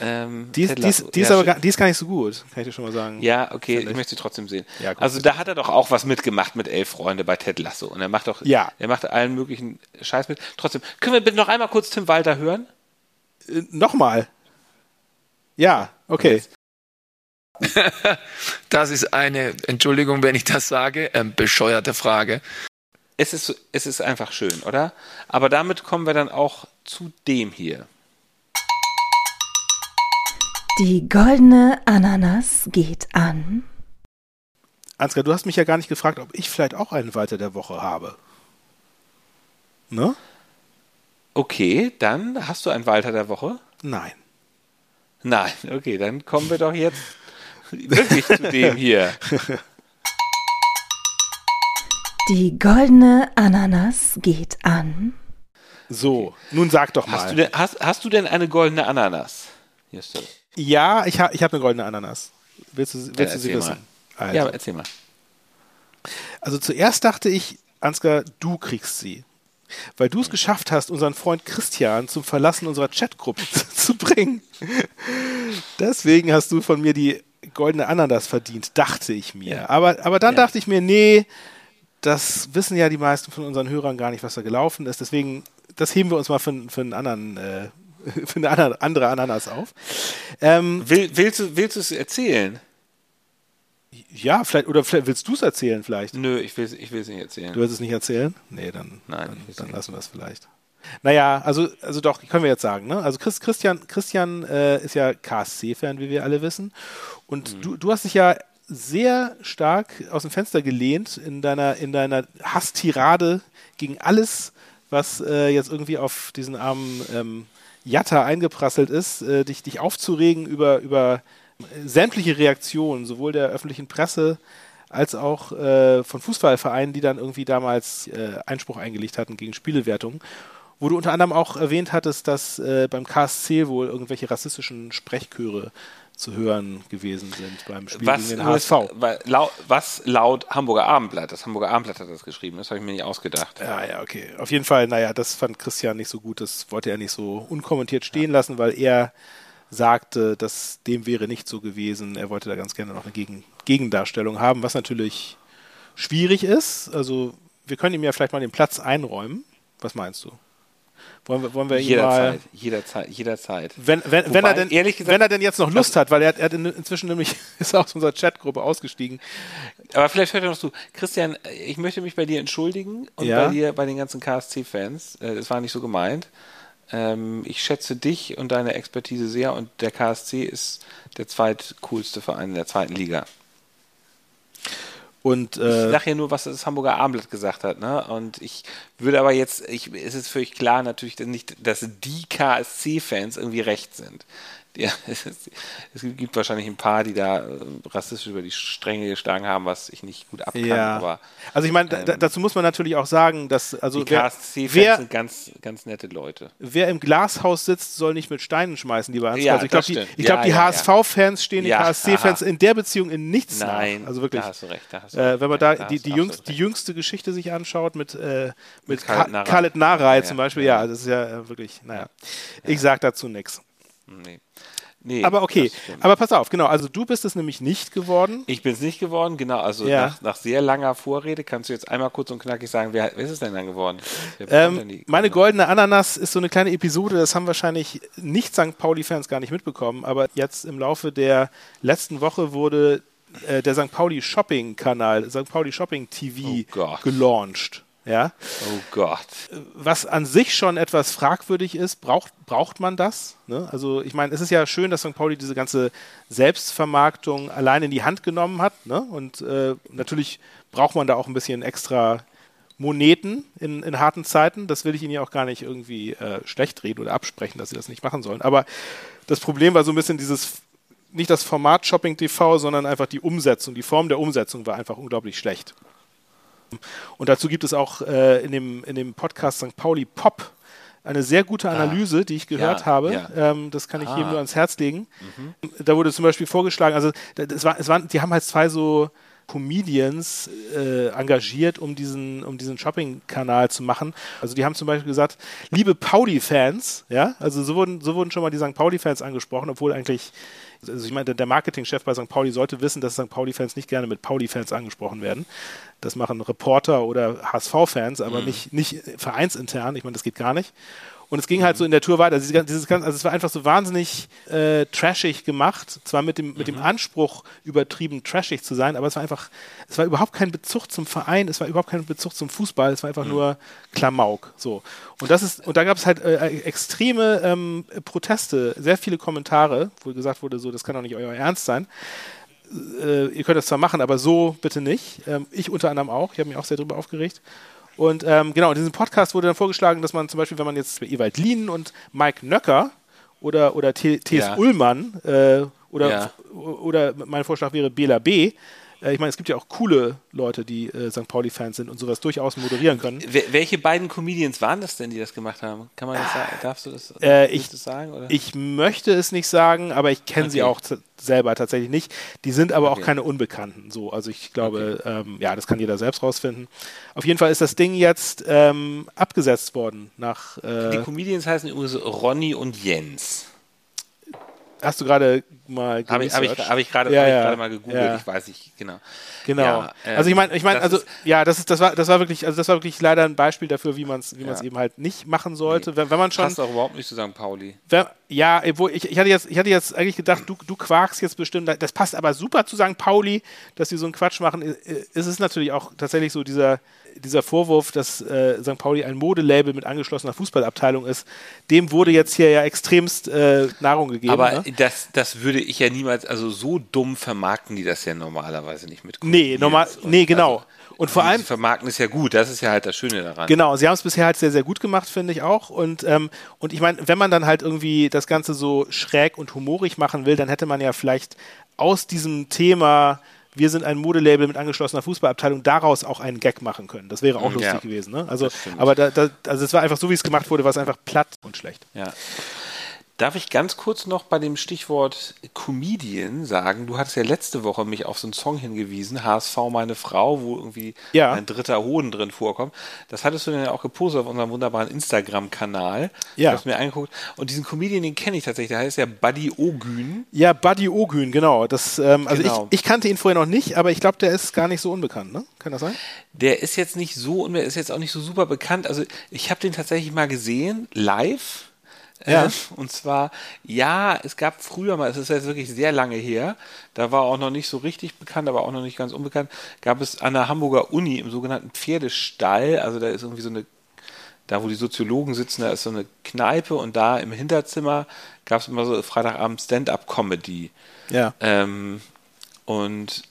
Ähm, Die ist, die, ist, die, ist Ja, aber gar, die ist gar nicht so gut, kann ich dir schon mal sagen. Ja, okay, Finde ich möchte sie trotzdem sehen. Ja, gut. also da hat er doch auch was mitgemacht mit elf Freunde bei Ted Lasso. Und er macht doch, Ja. er macht allen möglichen Scheiß mit. Trotzdem, können wir bitte noch einmal kurz Tim Walter hören? Äh, Nochmal. Ja, okay. Das ist eine, Entschuldigung, wenn ich das sage, ähm, bescheuerte Frage. Es ist, es ist einfach schön, oder? Aber damit kommen wir dann auch zu dem hier. Die goldene Ananas geht an. Ansgar, du hast mich ja gar nicht gefragt, ob ich vielleicht auch einen Walter der Woche habe. Ne? Okay, dann hast du einen Walter der Woche? Nein. Nein, okay, dann kommen wir doch jetzt wirklich zu dem hier. Die goldene Ananas geht an. So, nun sag doch mal. Hast du denn, hast, hast du denn eine goldene Ananas? Justus? Ja, ich, ha, ich habe eine goldene Ananas. Willst du, willst du sie erzähl wissen? Also, Ja, erzähl mal. also zuerst dachte ich, Ansgar, du kriegst sie. Weil du es geschafft hast, unseren Freund Christian zum Verlassen unserer Chatgruppe zu bringen. Deswegen hast du von mir die goldene Ananas verdient, dachte ich mir. Aber, aber dann Ja. dachte ich mir, nee, das wissen ja die meisten von unseren Hörern gar nicht, was da gelaufen ist. Deswegen, das heben wir uns mal für, für einen anderen, äh, für eine andere, Ananas auf. Ähm, Will, willst du willst du es erzählen? ja, vielleicht, oder vielleicht willst du es erzählen, vielleicht. Nö, ich will ich es nicht erzählen. Du willst es nicht erzählen? Nee, dann, Nein, dann, ich dann lassen wir es vielleicht. Naja, also, also doch, können wir jetzt sagen. Ne? Also Chris, Christian, Christian äh, ist ja KSC-Fan, wie wir alle wissen. Und Mhm. du, du hast dich ja sehr stark aus dem Fenster gelehnt in deiner, in deiner Hasstirade gegen alles, was äh, jetzt irgendwie auf diesen armen ähm, Jatta eingeprasselt ist, äh, dich, dich aufzuregen über, über äh, sämtliche Reaktionen, sowohl der öffentlichen Presse als auch äh, von Fußballvereinen, die dann irgendwie damals äh, Einspruch eingelegt hatten gegen Spielewertungen. Wo du unter anderem auch erwähnt hattest, dass äh, beim KSC wohl irgendwelche rassistischen Sprechchöre zu hören gewesen sind beim Spiel Was, gegen den HSV. was laut Hamburger Abendblatt, das Hamburger Abendblatt hat das geschrieben, das habe ich mir nicht ausgedacht. Ja, ja, okay. Auf jeden Fall, naja, das fand Christian nicht so gut. Das wollte er nicht so unkommentiert stehen lassen, weil er sagte, dass dem wäre nicht so gewesen. Er wollte da ganz gerne noch eine Gegen Gegendarstellung haben, was natürlich schwierig ist. Also, wir können ihm ja vielleicht mal den Platz einräumen. Was meinst du? Wollen wir, wollen wir ihm mal. Jederzeit, jederzeit, jederzeit. Wenn, wenn, wenn, Wobei, er denn, ehrlich gesagt- wenn er denn jetzt noch Lust hat, weil er, er hat inzwischen nämlich ist aus unserer Chatgruppe ausgestiegen. Aber vielleicht hört er noch zu. Christian, ich möchte mich bei dir entschuldigen und Ja. bei dir, bei den ganzen KSC-Fans. Äh, Das war nicht so gemeint. Ähm, ich schätze dich und deine Expertise sehr und der KSC ist der zweitcoolste Verein in der zweiten Liga. Und Ich äh, sage ja nur, was das Hamburger Abendblatt gesagt hat, ne? Und ich würde aber jetzt, ich, es ist völlig klar natürlich nicht, dass die KSC-Fans irgendwie recht sind. Ja, es, gibt wahrscheinlich ein paar, die da äh, rassistisch über die Stränge geschlagen haben, was ich nicht gut abkann, ja. aber also ich meine, ähm, dazu muss man natürlich auch sagen, dass also die KSC-Fans sind ganz, ganz nette Leute. wer im Glashaus sitzt, soll nicht mit Steinen schmeißen, lieber Hans. Ja, also ich glaube, die, ich glaub, Ja, die ja. HSV-Fans stehen den KSC-Fans in der Beziehung in nichts Nein, nach. Also wirklich. da hast du recht. Da hast du Äh, recht. wenn man da, Da die, die, jüngst, die jüngste Geschichte sich anschaut mit, äh, mit Khaled Ka- Narei. Khaled Narei zum. Beispiel, Ja. das ist ja äh, wirklich, naja. Ich sag dazu nichts. Nee. Nee, Aber okay, aber pass auf, genau, also du bist es nämlich nicht geworden. Ich bin es nicht geworden, genau. Also Ja. nach, nach sehr langer Vorrede kannst du jetzt einmal kurz und knackig sagen, wer, wer ist es denn dann geworden? Denn Ähm, die- meine goldene Ananas ist so eine kleine Episode, das haben wahrscheinlich nicht St. Pauli-Fans gar nicht mitbekommen, aber jetzt im Laufe der letzten Woche wurde äh, der St. Pauli Shopping-Kanal, St. Pauli Shopping TV Oh gelauncht. Ja, Oh Gott. was an sich schon etwas fragwürdig ist, braucht, braucht man das? Ne? Also ich meine, es ist ja schön, dass St. Pauli diese ganze Selbstvermarktung allein in die Hand genommen hat. Ne? Und äh, natürlich braucht man da auch ein bisschen extra Moneten in, in harten Zeiten. Das will ich Ihnen ja auch gar nicht irgendwie äh, schlecht reden oder absprechen, dass Sie das nicht machen sollen. Aber das Problem war so ein bisschen dieses, nicht das Format Shopping TV, sondern einfach die Umsetzung. Die Form der Umsetzung war einfach unglaublich schlecht. Und dazu gibt es auch äh, in, dem, in dem Podcast St. Pauli Pop eine sehr gute Analyse, die ich gehört Ja, habe. ja. Ähm, das kann ich Ah. jedem nur ans Herz legen. Da wurde zum Beispiel vorgeschlagen, also da- das war, es waren, die haben halt zwei so Comedians äh, engagiert, um diesen, um diesen Shopping-Kanal zu machen. Also die haben zum Beispiel gesagt, liebe Pauli-Fans, ja, also so wurden, so wurden schon mal die St. Pauli-Fans angesprochen, obwohl eigentlich, also ich meine, der, Marketingchef bei St. Pauli sollte wissen, dass St. Pauli-Fans nicht gerne mit Pauli-Fans angesprochen werden. Das machen Reporter oder HSV-Fans, aber nicht, nicht vereinsintern. Ich meine, das geht gar nicht. Und es ging halt so in der Tour weiter. Dieses, dieses ganze, also es war einfach so wahnsinnig äh, trashig gemacht. Zwar mit dem, mit dem Anspruch, übertrieben trashig zu sein, aber es war einfach, es war überhaupt kein Bezug zum Verein, es war überhaupt kein Bezug zum Fußball, es war einfach nur Klamauk. So. Und das ist, und da gab es halt äh, extreme ähm, Proteste, sehr viele Kommentare, wo gesagt wurde, so, das kann doch nicht euer Ernst sein. Äh, ihr könnt das zwar machen, aber so bitte nicht. Ähm, ich unter anderem auch. Ich habe mich auch sehr darüber aufgeregt. Und ähm, genau, in diesem Podcast wurde dann vorgeschlagen, dass man zum Beispiel, wenn man jetzt Ewald Lien und Mike Nöcker oder, oder T. T. Ja. Ullmann äh, oder, Ja. oder mein Vorschlag wäre Bela B. Äh, ich meine, es gibt ja auch coole Leute, die äh, St. Pauli-Fans sind und sowas durchaus moderieren können. Wel- Welche beiden Comedians waren das denn, die das gemacht haben? Kann man das sagen? Darfst du das, Äh, willst ich- das sagen? Oder? Ich möchte es nicht sagen, aber ich kenne sie Okay. auch z- selber tatsächlich nicht. Die sind aber auch Okay. keine Unbekannten. So, also ich glaube, ähm, ja, das kann jeder selbst rausfinden. Auf jeden Fall ist das Ding jetzt ähm, abgesetzt worden. Nach die äh, Comedians heißen übrigens Ronny und Jens. Hast du gerade mal Habe ich, hab ich, hab ich gerade Ja, ja. mal gegoogelt, Ja. ich weiß nicht, genau. Genau. Ähm, also ich meine, ich meine, das also ist- ja, das ist, das war, das war wirklich, also das war wirklich leider ein Beispiel dafür, wie man es, wie man es eben halt nicht machen sollte. Wenn, wenn man schon, Passt auch überhaupt nicht zu St. Pauli. Wer- Ja, wo ich, ich, hatte jetzt, ich hatte jetzt eigentlich gedacht, du, du quakst jetzt bestimmt. Das passt aber super zu St. Pauli, dass sie so einen Quatsch machen. Es ist natürlich auch tatsächlich so dieser, dieser Vorwurf, dass äh, St. Pauli ein Modelabel mit angeschlossener Fußballabteilung ist. Dem wurde jetzt hier ja extremst äh, Nahrung gegeben. Aber ne? das, das würde ich ja niemals, also so dumm vermarkten die das ja normalerweise nicht mit Nee, normal- nee, genau. Also, Und vor die allem- vermarkten ist ja gut, das ist ja halt das Schöne daran. Genau, sie haben es bisher halt sehr, sehr gut gemacht, finde ich auch. Und, ähm, und ich meine, wenn man dann halt irgendwie das Ganze so schräg und humorig machen will, dann hätte man ja vielleicht aus diesem Thema, wir sind ein Modelabel mit angeschlossener Fußballabteilung, daraus auch einen Gag machen können. Das wäre auch lustig Ja, gewesen. Ne? Also, aber da, da, also es war einfach so, wie es gemacht wurde, war es einfach platt und schlecht. Ja. Darf ich ganz kurz noch bei dem Stichwort Comedian sagen, du hattest ja letzte Woche mich auf so einen Song hingewiesen, HSV meine Frau, wo irgendwie Ja. ein dritter Hoden drin vorkommt. Das hattest du dann ja auch gepostet auf unserem wunderbaren Instagram-Kanal. Ich Ja. habe mir angeguckt. Und diesen Comedian, den kenne ich tatsächlich, der heißt ja Buddy Ogün. Ja, Buddy Ogün, genau. Das, ähm, also Genau. Ich, ich kannte ihn vorher noch nicht, aber ich glaube, der ist gar nicht so unbekannt, ne? Kann das sein? Der ist jetzt nicht so, und der ist jetzt auch nicht so super bekannt. Also ich habe den tatsächlich mal gesehen, live. Ja. Äh, und zwar, ja, es gab früher mal, es ist jetzt wirklich sehr lange her, da war auch noch nicht so richtig bekannt, aber auch noch nicht ganz unbekannt, gab es an der Hamburger Uni im sogenannten Pferdestall, also da ist irgendwie so eine, da wo die Soziologen sitzen, da ist so eine Kneipe und da im Hinterzimmer gab es immer so Freitagabend Stand-up-Comedy. Ja. Ähm, und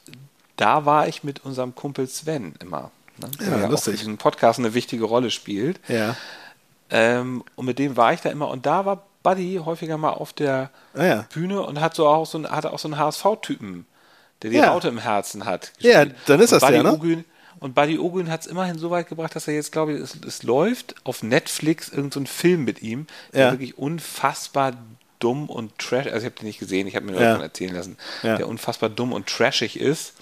da war ich mit unserem Kumpel Sven immer. Ne? Der Ja, ja auch lustig. für diesen Podcast eine wichtige Rolle spielt. Ja. Ähm, und mit dem war ich da immer. Und da war Buddy häufiger mal auf der Ah, ja. Bühne und hat so auch so einen, hatte auch so einen HSV-Typen, der die Ja. Raute im Herzen hat. Ja, gespielt. dann ist und das Buddy der, ne? Ogün, und Buddy Ogün hat es immerhin so weit gebracht, dass er jetzt, glaube ich, es, es läuft auf Netflix irgendein so ein Film mit ihm, der Ja. wirklich unfassbar dumm und trash, also ich habe den nicht gesehen, ich habe mir nur Ja. davon erzählen lassen, Ja. der unfassbar dumm und trashig ist.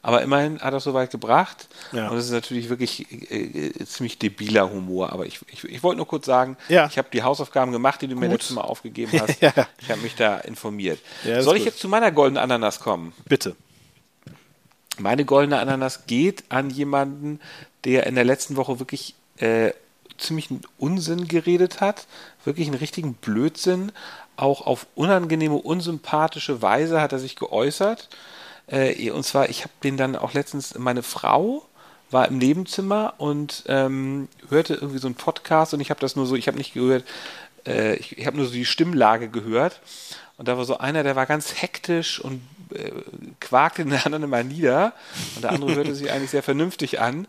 Aber immerhin hat er es so weit gebracht. Ja. Und es ist natürlich wirklich äh, äh, ziemlich debiler Humor. Aber ich, ich, ich wollte nur kurz sagen, Ja. ich habe die Hausaufgaben gemacht, die du mir Gut. letztes Mal aufgegeben hast. Ja. Ich habe mich da informiert. Soll ich gut. jetzt zu meiner goldenen Ananas kommen? Bitte. Meine goldene Ananas geht an jemanden, der in der letzten Woche wirklich äh, ziemlich einen Unsinn geredet hat, wirklich einen richtigen Blödsinn, auch auf unangenehme, unsympathische Weise hat er sich geäußert. Äh, und zwar, ich habe den dann auch letztens, meine Frau war im Nebenzimmer und ähm, hörte irgendwie so einen Podcast und ich habe das nur so, ich habe nicht gehört, äh, ich, ich habe nur so die Stimmlage gehört und da war so einer, der war ganz hektisch und äh, quakte den anderen immer nieder und der andere hörte sich eigentlich sehr vernünftig an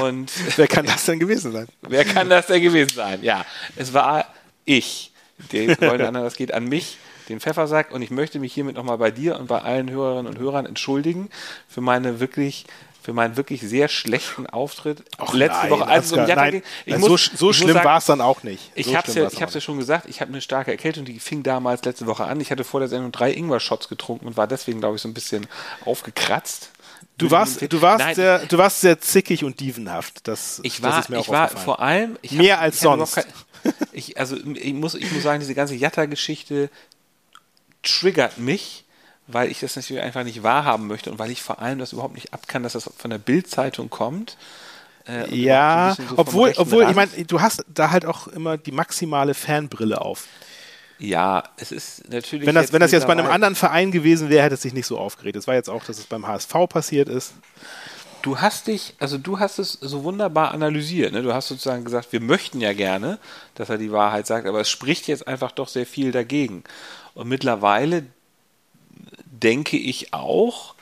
und Wer kann das denn gewesen sein? Wer kann das denn gewesen sein? Ja, es war ich. Der goldene Ananas geht an mich, den Pfeffersack, und ich möchte mich hiermit nochmal bei dir und bei allen Hörerinnen und Hörern entschuldigen für meine wirklich für meinen wirklich sehr schlechten Auftritt letzte nein, Woche, als es um Jatta ging. Ich muss- so, ich so schlimm war es dann auch nicht. Ich so habe es ja, ich auch ja schon gesagt, ich habe eine starke Erkältung, die fing damals letzte Woche an. Ich hatte vor der Sendung drei Ingwer-Shots getrunken und war deswegen, glaube ich, so ein bisschen aufgekratzt. Du warst, du warst Nein, sehr, du warst sehr zickig und dievenhaft. Das, ich das war, ist mir auch ich war vor allem ich Mehr hab- als ich hab sonst. kein- ich, also ich muss, ich muss sagen, diese ganze Jatta-Geschichte triggert mich, weil ich das natürlich einfach nicht wahrhaben möchte und weil ich vor allem das überhaupt nicht abkann, dass das von der Bild-Zeitung kommt. Äh, Ja, so obwohl, obwohl, ich meine, du hast da halt auch immer die maximale Fanbrille auf. Ja, es ist natürlich. Wenn das, wenn das jetzt bei einem anderen Verein gewesen wäre, hätte es sich nicht so aufgeregt. Es war jetzt auch, dass es beim HSV passiert ist. Du hast dich, also du hast es so wunderbar analysiert. Ne? Du hast sozusagen gesagt, wir möchten ja gerne, dass er die Wahrheit sagt, aber es spricht jetzt einfach doch sehr viel dagegen. Und mittlerweile denke ich auch,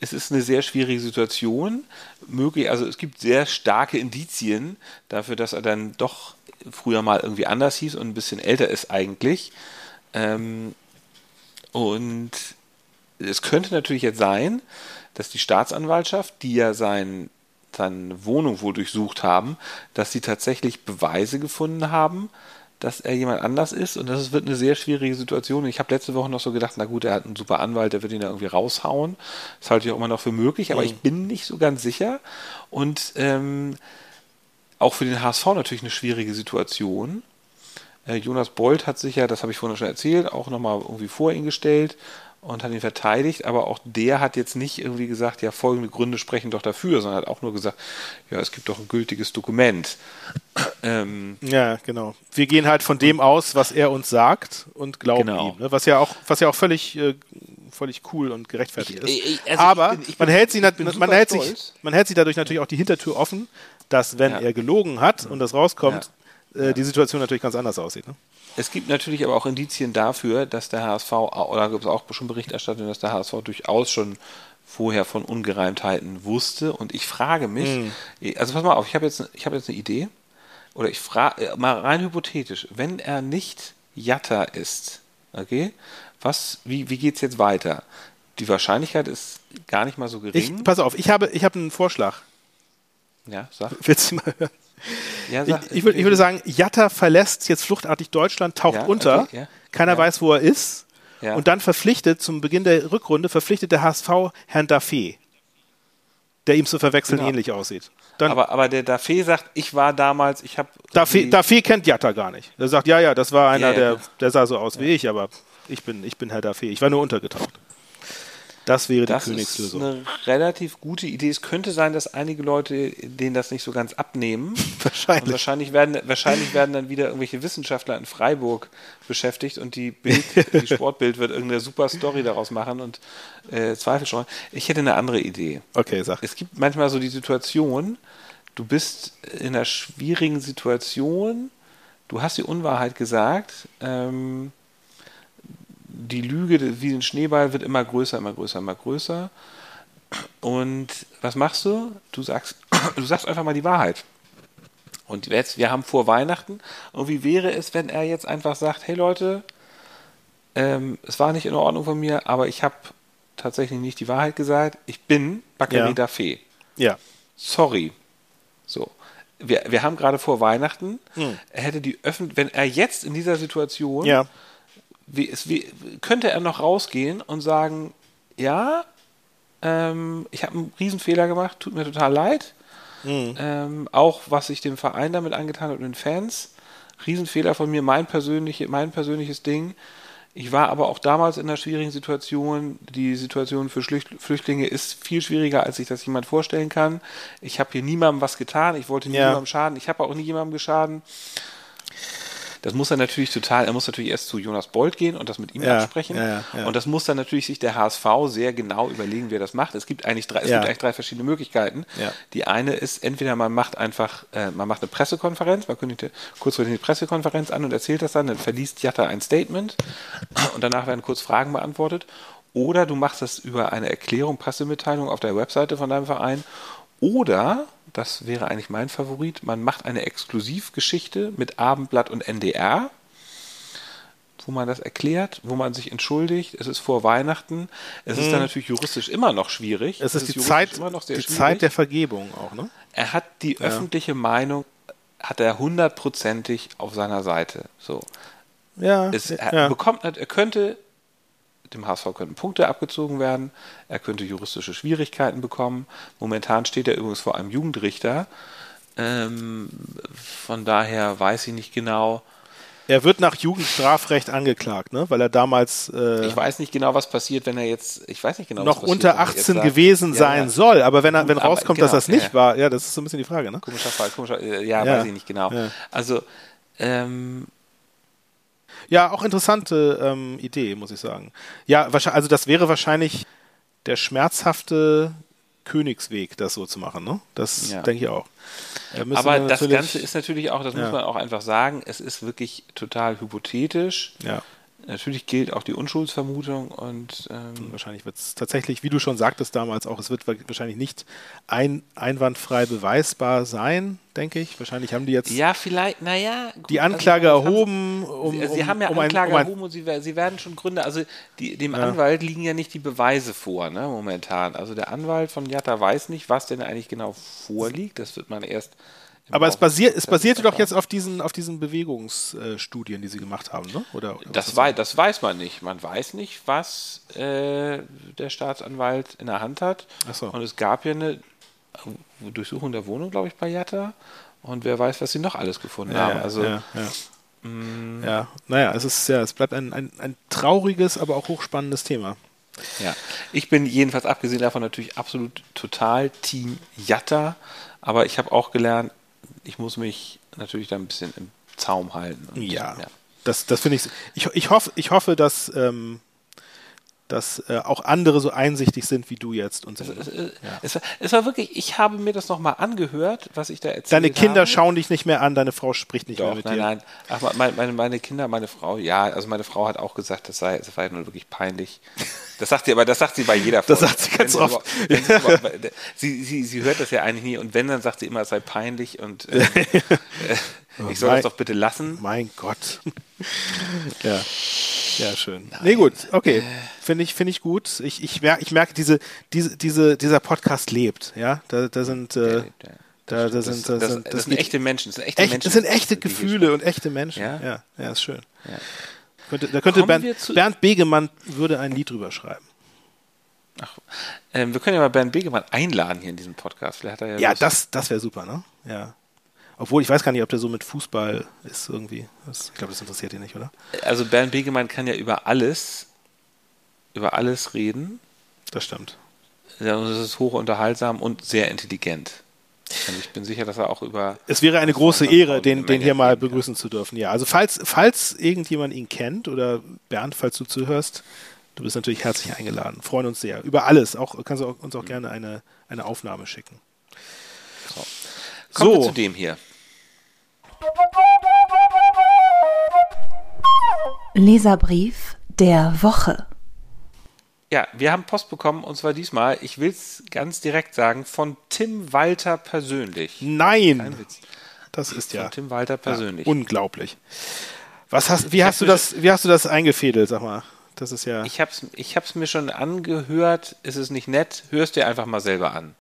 es ist eine sehr schwierige Situation. Möglich, also es gibt sehr starke Indizien dafür, dass er dann doch früher mal irgendwie anders hieß und ein bisschen älter ist eigentlich. Ähm, und es könnte natürlich jetzt sein, dass die Staatsanwaltschaft, die ja sein, seine Wohnung wohl durchsucht haben, dass sie tatsächlich Beweise gefunden haben, dass er jemand anders ist. Und das wird eine sehr schwierige Situation. Ich habe letzte Woche noch so gedacht, na gut, er hat einen super Anwalt, der wird ihn da irgendwie raushauen. Das halte ich auch immer noch für möglich, aber ich bin nicht so ganz sicher. Und ähm, auch für den HSV natürlich eine schwierige Situation. Äh, Jonas Bold hat sich ja, das habe ich vorhin schon erzählt, auch nochmal irgendwie vor ihn gestellt und hat ihn verteidigt, aber auch der hat jetzt nicht irgendwie gesagt, ja, folgende Gründe sprechen doch dafür, sondern hat auch nur gesagt, ja, es gibt doch ein gültiges Dokument. Ähm, Ja, genau. Wir gehen halt von dem aus, was er uns sagt und glauben Genau. ihm. Ne? Was ja auch, was ja auch völlig, äh, völlig cool und gerechtfertigt ist. Ich- also Aber ich bin- ich man hält sie, man hält sich, man hält sie dadurch natürlich auch die Hintertür offen, dass wenn Ja. er gelogen hat und das rauskommt, äh, die Situation natürlich ganz anders aussieht. Ne? Es gibt natürlich aber auch Indizien dafür, dass der HSV, oder gibt es auch schon Berichterstattung, dass der HSV durchaus schon vorher von Ungereimtheiten wusste. Und ich frage mich, also pass mal auf, ich habe jetzt, ich habe jetzt eine Idee, oder ich frage, mal rein hypothetisch, wenn er nicht Jatta ist, okay, was, wie, wie geht es jetzt weiter? Die Wahrscheinlichkeit ist gar nicht mal so gering. Ich, pass auf, ich habe, ich habe einen Vorschlag. ja, sag. Willst du mal hören? Ja, Ich, sag ich, würd, ich würde sagen, Jatta verlässt jetzt fluchtartig Deutschland, taucht Ja, unter, okay, ja. keiner weiß, wo er ist. Und dann verpflichtet, zum Beginn der Rückrunde, verpflichtet der HSV Herrn Daffé, der ihm zu verwechseln Genau. ähnlich aussieht. Dann aber, aber der Dafé sagt, ich war damals, ich habe. Daffé, Daffé kennt Jatta gar nicht. Er sagt, ja, ja, das war einer, der, der sah so aus wie ich, aber ich bin, ich bin Herr Daffé. Ich war nur untergetaucht. Das wäre die Das ist Königslösung. eine relativ gute Idee. Es könnte sein, dass einige Leute denen das nicht so ganz abnehmen. Wahrscheinlich. Und wahrscheinlich werden, wahrscheinlich werden dann wieder irgendwelche Wissenschaftler in Freiburg beschäftigt und die, Bild, die Sportbild wird irgendeine super Story daraus machen und äh, Zweifel streuen. Ich hätte eine andere Idee. Okay, sag. Es gibt manchmal so die Situation, du bist in einer schwierigen Situation, du hast die Unwahrheit gesagt, ähm, die Lüge wie ein Schneeball wird immer größer, immer größer, immer größer. Und was machst du? Du sagst, du sagst einfach mal die Wahrheit. Und jetzt, wir haben vor Weihnachten. Und wie wäre es, wenn er jetzt einfach sagt, hey Leute, ähm, es war nicht in Ordnung von mir, aber ich habe tatsächlich nicht die Wahrheit gesagt. Ich bin Bakary Ja. Dafé. Ja. Sorry. So. Wir, wir haben gerade vor Weihnachten. Hm. Er hätte die Öffentlich wenn er jetzt in dieser Situation Ja. Wie, wie, könnte er noch rausgehen und sagen, ja, ähm, ich habe einen Riesenfehler gemacht, tut mir total leid. Ähm, auch was ich dem Verein damit angetan habe und den Fans. Riesenfehler von mir, mein, persönliche, mein persönliches Ding. Ich war aber auch damals in einer schwierigen Situation. Die Situation für Flüchtlinge ist viel schwieriger, als sich das jemand vorstellen kann. Ich habe hier niemandem was getan. Ich wollte Ja. niemandem schaden. Ich habe auch nie jemandem geschaden. Das muss er natürlich total, er muss natürlich erst zu Jonas Bold gehen und das mit ihm Ja, absprechen. ja, ja. Und das muss dann natürlich sich der HSV sehr genau überlegen, wer das macht. Es gibt eigentlich drei, es gibt eigentlich drei verschiedene Möglichkeiten. Die eine ist, entweder man macht einfach, äh, man macht eine Pressekonferenz, man kündigt kurzfristig eine Pressekonferenz an und erzählt das dann, dann verliest Jatta ein Statement und danach werden kurz Fragen beantwortet. Oder du machst das über eine Erklärung, Pressemitteilung auf der Webseite von deinem Verein. Oder, das wäre eigentlich mein Favorit, man macht eine Exklusivgeschichte mit Abendblatt und NDR, wo man das erklärt, wo man sich entschuldigt. Es ist vor Weihnachten. Es ist dann natürlich juristisch immer noch schwierig. Es ist die juristisch Zeit, immer noch sehr die schwierig. Zeit der Vergebung auch, ne? Er hat die öffentliche Meinung, hat er hundertprozentig auf seiner Seite. So. Ja. Es, er ja. bekommt, er könnte, dem HSV könnten Punkte abgezogen werden, er könnte juristische Schwierigkeiten bekommen. Momentan steht er übrigens vor einem Jugendrichter. Ähm, von daher weiß ich nicht genau. Er wird nach Jugendstrafrecht angeklagt, ne? weil er damals äh, Ich weiß nicht genau, was passiert, wenn er jetzt, ich weiß nicht genau, noch was passiert, unter wenn er jetzt 18 sagt- gewesen Ja, sein ja. soll. Aber wenn, er, wenn Aber rauskommt, dass genau, das nicht ja. war, ja, das ist so ein bisschen die Frage. Ne? Komischer Fall, komischer, äh, ja, Ja. weiß ich nicht genau. Ja. Also, ähm, Ja, auch interessante ähm, Idee, muss ich sagen. Ja, also das wäre wahrscheinlich der schmerzhafte Königsweg, das so zu machen. Ne? Das Ja. denke ich auch. Müsste aber das Ganze ist natürlich auch, das Ja. muss man auch einfach sagen, es ist wirklich total hypothetisch. Ja, Natürlich gilt auch die Unschuldsvermutung und ähm, wahrscheinlich wird es tatsächlich, wie du schon sagtest damals auch, es wird wa- wahrscheinlich nicht ein, einwandfrei beweisbar sein, denke ich. Wahrscheinlich haben die jetzt ja, vielleicht, naja. die Anklage also, das haben erhoben, um, Sie, um, Sie haben ja um ein, Anklage um ein, erhoben und Sie, Sie werden schon Gründe, also die, dem Anwalt liegen ja nicht die Beweise vor, ne, momentan. Also der Anwalt von Jatta weiß nicht, was denn eigentlich genau vorliegt. Das wird man erst. Aber es, des es basierte doch jetzt auf diesen, auf diesen Bewegungsstudien, die sie gemacht haben, ne? Oder, oder Das, wei das weiß man nicht. Man weiß nicht, was äh, der Staatsanwalt in der Hand hat. So. Und es gab ja eine Durchsuchung der Wohnung, glaube ich, bei Jatta. Und wer weiß, was sie noch alles gefunden Ja, haben. ja, Also, ja, ja. ja, naja, es ist ja, es bleibt ein, ein, ein trauriges, aber auch hochspannendes Thema. ja. Ich bin jedenfalls abgesehen davon natürlich absolut total Team Jatta. Aber ich habe auch gelernt, ich muss mich natürlich da ein bisschen im Zaum halten. Und, Ja, das, das finde ich, ich. Ich hoffe, ich hoffe, dass, ähm, dass äh, auch andere so einsichtig sind wie du jetzt und so. Es, es, es, war, es war wirklich, ich habe mir das nochmal angehört, was ich da erzählt Deine Kinder habe. schauen dich nicht mehr an, deine Frau spricht nicht mehr Doch, mit nein, dir. nein. Ach, meine, meine, meine Kinder, meine Frau, ja, also meine Frau hat auch gesagt, das sei, das ja nur wirklich peinlich. Das sagt sie, aber das sagt sie bei jeder Das Folge. sagt sie ganz Wenn oft. sie, sie, sie hört das ja eigentlich nie und wenn, dann sagt sie immer, es sei peinlich und äh, äh, ich soll Mein- das doch bitte lassen. Mein Gott. ja. Ja, schön. Nee, gut, okay. Finde ich, finde ich gut. Ich, ich, mer ich merke, diese, diese, diese, dieser Podcast lebt, ja. Da, da sind, äh, da, da Das, sind, da das, sind, das, sind geht- echte Menschen. Das sind echte, echt, Menschen. das sind echte Gefühle und echte Menschen. Ja? Ja, ja, ist schön. Ja. Könnte, da könnte Bernd, Bernd Begemann würde ein Lied drüber schreiben. Ähm, wir können ja mal Bernd Begemann einladen hier in diesem Podcast. Vielleicht hat er ja, Ja, das, das wäre super, ne? Ja. Obwohl, ich weiß gar nicht, ob der so mit Fußball ist irgendwie. Das, ich glaube, das interessiert ihn nicht, oder? Also Bernd Begemann kann ja über alles, über alles reden. Das stimmt. Ja, und es ist hoch unterhaltsam und sehr intelligent. Und ich bin sicher, dass er auch über. Es wäre eine große Ehre, den, den hier mal begrüßen zu dürfen. Ja, also falls, falls irgendjemand ihn kennt oder Bernd, falls du zuhörst, du bist natürlich herzlich eingeladen. Freuen uns sehr. Über alles. Auch, kannst du uns auch gerne eine, eine Aufnahme schicken. Kommen wir So. zu dem hier. Leserbrief der Woche. Ja, wir haben Post bekommen und zwar diesmal, ich will es ganz direkt sagen, von Tim Walter persönlich. Kein Nein! Witz. Das ist ja, Von Tim Walter persönlich. ja unglaublich. Was hast, wie, hast du das, wie hast du das eingefädelt, sag mal? Das ist ja. Ich hab's, ich hab's mir schon angehört. Ist es nicht nett? Hörst dir einfach mal selber an.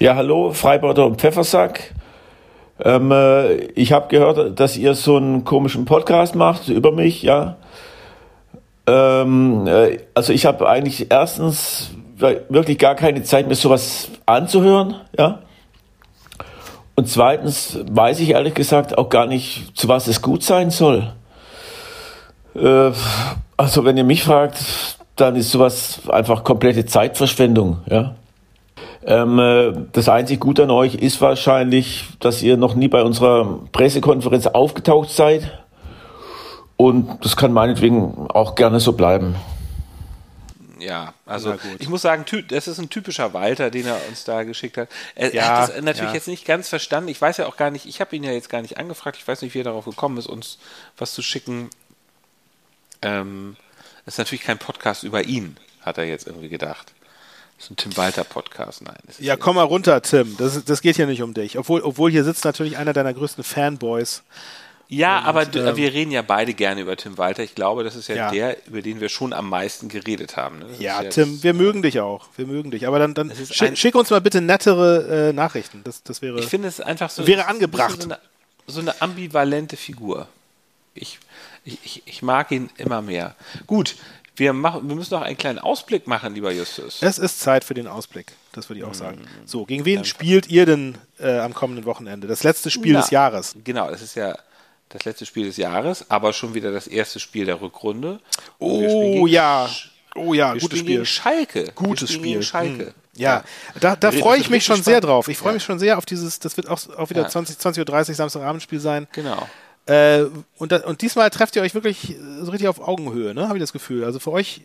Ja, hallo, Freibeuter und Pfeffersack. Ähm, äh, ich habe gehört, dass ihr so einen komischen Podcast macht über mich, ja. Ähm, äh, also ich habe eigentlich erstens wirklich gar keine Zeit mehr, sowas anzuhören, ja. Und zweitens weiß ich ehrlich gesagt auch gar nicht, zu was es gut sein soll. Äh, also wenn ihr mich fragt, dann ist sowas einfach komplette Zeitverschwendung, ja. Ähm, äh, das einzig Gute an euch ist wahrscheinlich, dass ihr noch nie bei unserer Pressekonferenz aufgetaucht seid. Und das kann meinetwegen auch gerne so bleiben. Ja, also ich muss sagen, das ist ein typischer Walter, den er uns da geschickt hat. Er, Ja, hat das natürlich ja. jetzt nicht ganz verstanden. Ich weiß ja auch gar nicht, ich habe ihn ja jetzt gar nicht angefragt. Ich weiß nicht, wie er darauf gekommen ist, uns was zu schicken. Ähm, das ist natürlich kein Podcast über ihn, hat er jetzt irgendwie gedacht. Das ist ein Tim Walter Podcast. Nein. das Ja, komm mal runter, Tim. Das, das geht hier nicht um dich. Obwohl, obwohl hier sitzt natürlich einer deiner größten Fanboys. Ja, aber du, ähm, wir reden ja beide gerne über Tim Walter. Ich glaube, das ist ja, Ja. der, über den wir schon am meisten geredet haben. Ne? Das Ja, jetzt- Tim, wir mögen dich auch. Wir mögen dich. Aber dann, dann schick, ein- schick uns mal bitte nettere äh, Nachrichten. Das, das wäre. Ich finde es einfach so. Wäre angebracht. So eine, so eine ambivalente Figur. Ich, ich, ich mag ihn immer mehr. Gut, wir, machen, wir müssen noch einen kleinen Ausblick machen, lieber Justus. es ist Zeit für den Ausblick. Das würde ich auch Mhm. sagen. So, gegen wen spielt ihr denn äh, am kommenden Wochenende? Das letzte Spiel Na, des Jahres. Genau, es ist ja das letzte Spiel des Jahres, aber schon wieder das erste Spiel der Rückrunde. Oh ja, oh ja, wir gutes Spiel. gegen Schalke. Gutes Spiel. Gegen Schalke. Hm. Ja, da, da Das freue ich mich schon sehr spannend. drauf. Ich freue Ja. mich schon sehr auf dieses, das wird auch, auch wieder Ja. 20, 20.30 Uhr Samstagabendspiel sein. Genau. Äh, und, da, und diesmal trefft ihr euch wirklich äh, so richtig auf Augenhöhe, ne? Habe ich das Gefühl. Also für euch,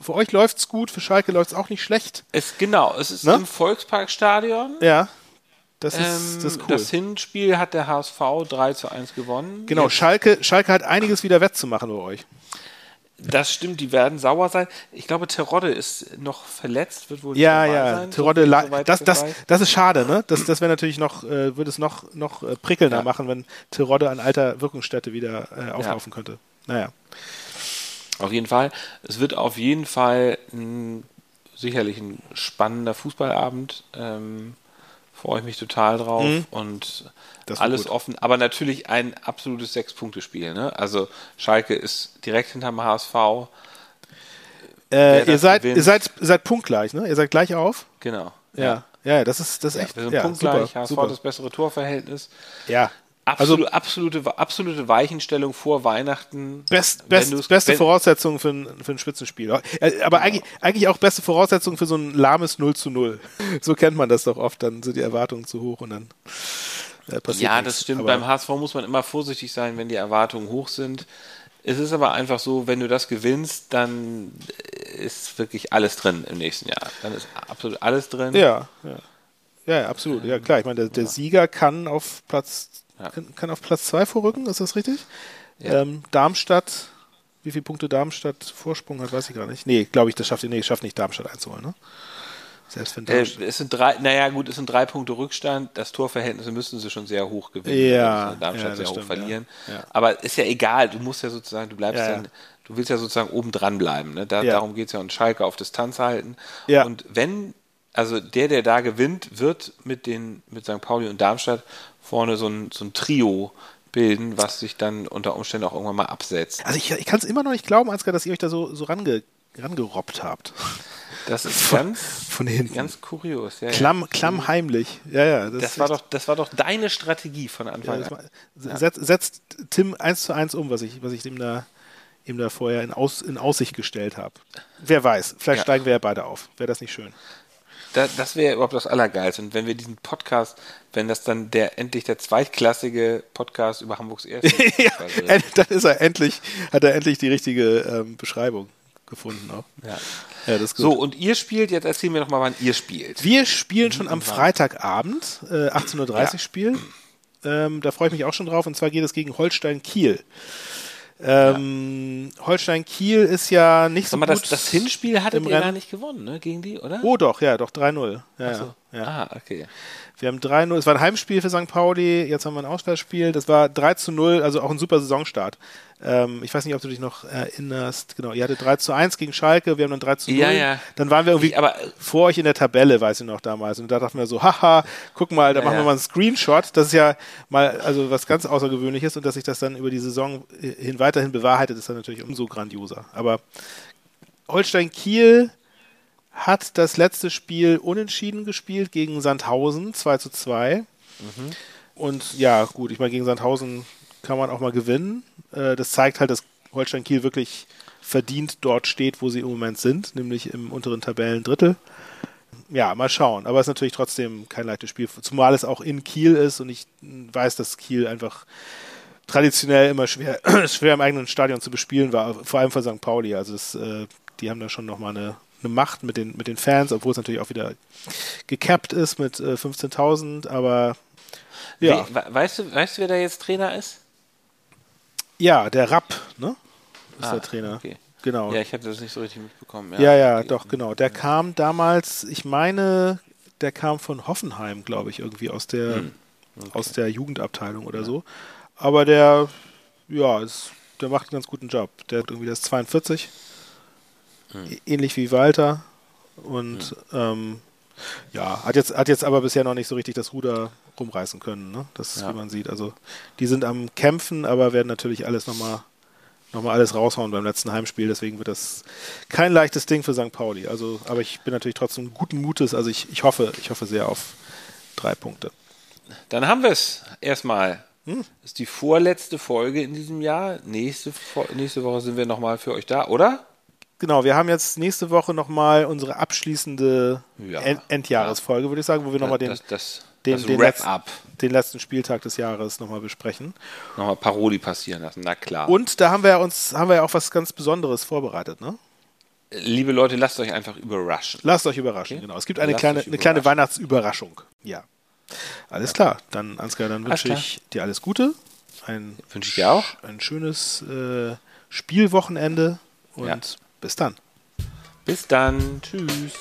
für euch läuft's gut, für Schalke läuft's auch nicht schlecht. Es, genau, es ist Ne? im Volksparkstadion. Ja. Das ist, Ähm, das ist cool. das Hinspiel hat der HSV 3 zu 1 gewonnen. genau, Jetzt- Schalke, Schalke hat einiges wieder wettzumachen bei euch. Das stimmt, die werden sauer sein. Ich glaube, Terodde ist noch verletzt, wird wohl Ja, ja, sein, Terodde, so- das, das, das ist schade, ne? Das, das wäre natürlich noch, äh, würde es noch, noch äh, prickelnder Ja. machen, wenn Terodde an alter Wirkungsstätte wieder äh, auflaufen könnte. Naja. Auf jeden Fall. Es wird auf jeden Fall ein, sicherlich ein spannender Fußballabend. Ähm, freue ich mich total drauf Mhm. und alles gut. offen, aber natürlich ein absolutes Sechs-Punkte-Spiel. Ne? Also Schalke ist direkt hinterm HSV. Äh, ihr seid, gewinnt- ihr seid, seid punktgleich, ne? Ihr seid gleich auf. Genau. Ja. Ja, ja, das ist, das ist echt. Wir sind ja, punktgleich, super, HSV super. das bessere Torverhältnis. Ja. Absolute, absolute, absolute Weichenstellung vor Weihnachten. Best, best, beste Voraussetzungen für ein, für ein Spitzenspiel. Äh, Aber eigentlich, eigentlich auch beste Voraussetzungen für so ein lahmes 0 zu 0. So kennt man das doch oft, dann sind die Erwartungen zu hoch und dann äh, passiert Ja, nichts. das stimmt. Aber- Beim HSV muss man immer vorsichtig sein, wenn die Erwartungen hoch sind. Es ist aber einfach so, wenn du das gewinnst, dann ist wirklich alles drin im nächsten Jahr. Dann ist absolut alles drin. Ja, ja. Ja, ja, absolut. Ja, klar. Ich meine, der, der Sieger kann auf Platz Ja. kann, kann auf Platz 2 vorrücken, ist das richtig? Ja. Ähm, Darmstadt, wie viele Punkte Darmstadt Vorsprung hat, weiß ich gar nicht. Nee, glaube ich, das schafft nee, schafft nicht Darmstadt einzuholen, ne? Selbst wenn Äh, Darmstadt. es sind drei, naja gut, es sind drei Punkte Rückstand. Das Torverhältnis müssten sie schon sehr hoch gewinnen. Ja, Darmstadt ja, sehr hoch stimmt, verlieren. ja. Aber ist ja egal, du musst ja sozusagen, du bleibst Ja, dann, du willst ja sozusagen oben dran bleiben. Ne? Da. Darum geht es ja und Schalke auf Distanz halten. Und wenn, also der, der da gewinnt, wird mit den, mit St. Pauli und Darmstadt vorne so ein, so ein Trio bilden, was sich dann unter Umständen auch irgendwann mal absetzt. Also ich, ich kann es immer noch nicht glauben, Ansgar, dass ihr euch da so, so range, rangerobbt habt. Das ist ganz, Von hinten. ganz kurios. Ja, ja. Klamm, klammheimlich. Ja, ja. Das ist war doch, das war doch deine Strategie von Ja, Anfang das an. war, setzt, setzt Tim eins zu eins um, was ich, was ich ihm da, ihm da vorher in, Aus, in Aussicht gestellt habe. Wer weiß, vielleicht Ja. steigen wir ja beide auf. Wäre das nicht schön? Da, das wäre überhaupt das Allergeilste. Und wenn wir diesen Podcast, wenn das dann der endlich der zweitklassige Podcast über Hamburgs ersten ja, dann ist er endlich, hat er endlich die richtige ähm, Beschreibung gefunden auch. Ja. Ja, das ist gut. So, und ihr spielt, jetzt erzählen wir doch mal, wann ihr spielt. Wir spielen schon am Freitagabend, äh, 18.30 Uhr Ja. Spiel. Ähm, da freue ich mich auch schon drauf. Und zwar geht es gegen Holstein Kiel. Ähm, Holstein Kiel ist ja nicht so Sag mal, gut. das, das Hinspiel hattet im ihr gar Rennen. nicht gewonnen, ne? Gegen die, oder? Oh doch, ja, doch 3-0. Ja, so. ja, ja. Ah, okay. Wir haben 3-0, es war ein Heimspiel für St. Pauli, jetzt haben wir ein Auswärtsspiel. Das war 3 zu 0, also auch ein super Saisonstart. Ähm, ich weiß nicht, ob du dich noch erinnerst. Genau, ihr hattet 3 zu 1 gegen Schalke, wir haben dann 3 zu 0. Ja, ja. Dann waren wir irgendwie Ich- aber- vor euch in der Tabelle, weiß ich noch damals. Und da dachten wir so, haha, guck mal, da Ja, machen wir mal einen Screenshot. Das ist ja mal also was ganz Außergewöhnliches und dass sich das dann über die Saison hin weiterhin bewahrheitet, ist dann natürlich umso grandioser. Aber Holstein Kiel hat das letzte Spiel unentschieden gespielt gegen Sandhausen, 2 zu 2. Und ja, gut, ich meine, gegen Sandhausen kann man auch mal gewinnen. Äh, das zeigt halt, dass Holstein Kiel wirklich verdient dort steht, wo sie im Moment sind, nämlich im unteren Tabellendrittel. Ja, mal schauen. Aber es ist natürlich trotzdem kein leichtes Spiel, zumal es auch in Kiel ist und ich weiß, dass Kiel einfach traditionell immer schwer, schwer im eigenen Stadion zu bespielen war, vor allem für St. Pauli. Also es, äh, die haben da schon nochmal eine, eine Macht mit den, mit den Fans, obwohl es natürlich auch wieder gecapped ist mit äh, 15.000, aber ja, We we- weißt, du, weißt du, wer da jetzt Trainer ist? ja, der Rapp, ne? Ist Ah, der Trainer. okay. Genau. Ja, ich habe das nicht so richtig mitbekommen. Ja, ja, okay. doch, genau. Der kam damals, ich meine, der kam von Hoffenheim, glaube ich, irgendwie aus der, Hm, aus der Jugendabteilung oder so. Aber der, ja, ist, der macht einen ganz guten Job. Der hat irgendwie das 42, Hm. ähnlich wie Walter. Und ähm, ja, hat jetzt, hat jetzt aber bisher noch nicht so richtig das Ruder rumreißen können, ne? Das ist, Ja. wie man sieht. Also die sind am Kämpfen, aber werden natürlich alles nochmal noch mal alles raushauen beim letzten Heimspiel. Deswegen wird das kein leichtes Ding für St. Pauli. Also, aber ich bin natürlich trotzdem guten Mutes. Also ich, ich hoffe, ich hoffe sehr auf drei Punkte. Dann haben wir es erstmal Das ist die vorletzte Folge in diesem Jahr. Nächste, nächste Woche sind wir nochmal für euch da, oder? Genau, wir haben jetzt nächste Woche nochmal unsere abschließende Ja. End Endjahresfolge, würde ich sagen, wo wir nochmal den, das, das, den, das den, Wrap-up. den letzten Spieltag des Jahres nochmal besprechen. Nochmal Parodie passieren lassen, na klar. Und da haben wir ja uns, haben wir ja auch was ganz Besonderes vorbereitet, ne? Liebe Leute, lasst euch einfach überraschen. Lasst euch überraschen, genau. Es gibt eine Lasst kleine, eine kleine. Weihnachtsüberraschung. Ja. Alles klar. Dann, Ansgar, dann wünsche ich dir alles Gute. Ein, Wünsche ich dir auch. ein schönes äh, Spielwochenende und Ja. Bis dann. Bis dann. Tschüss.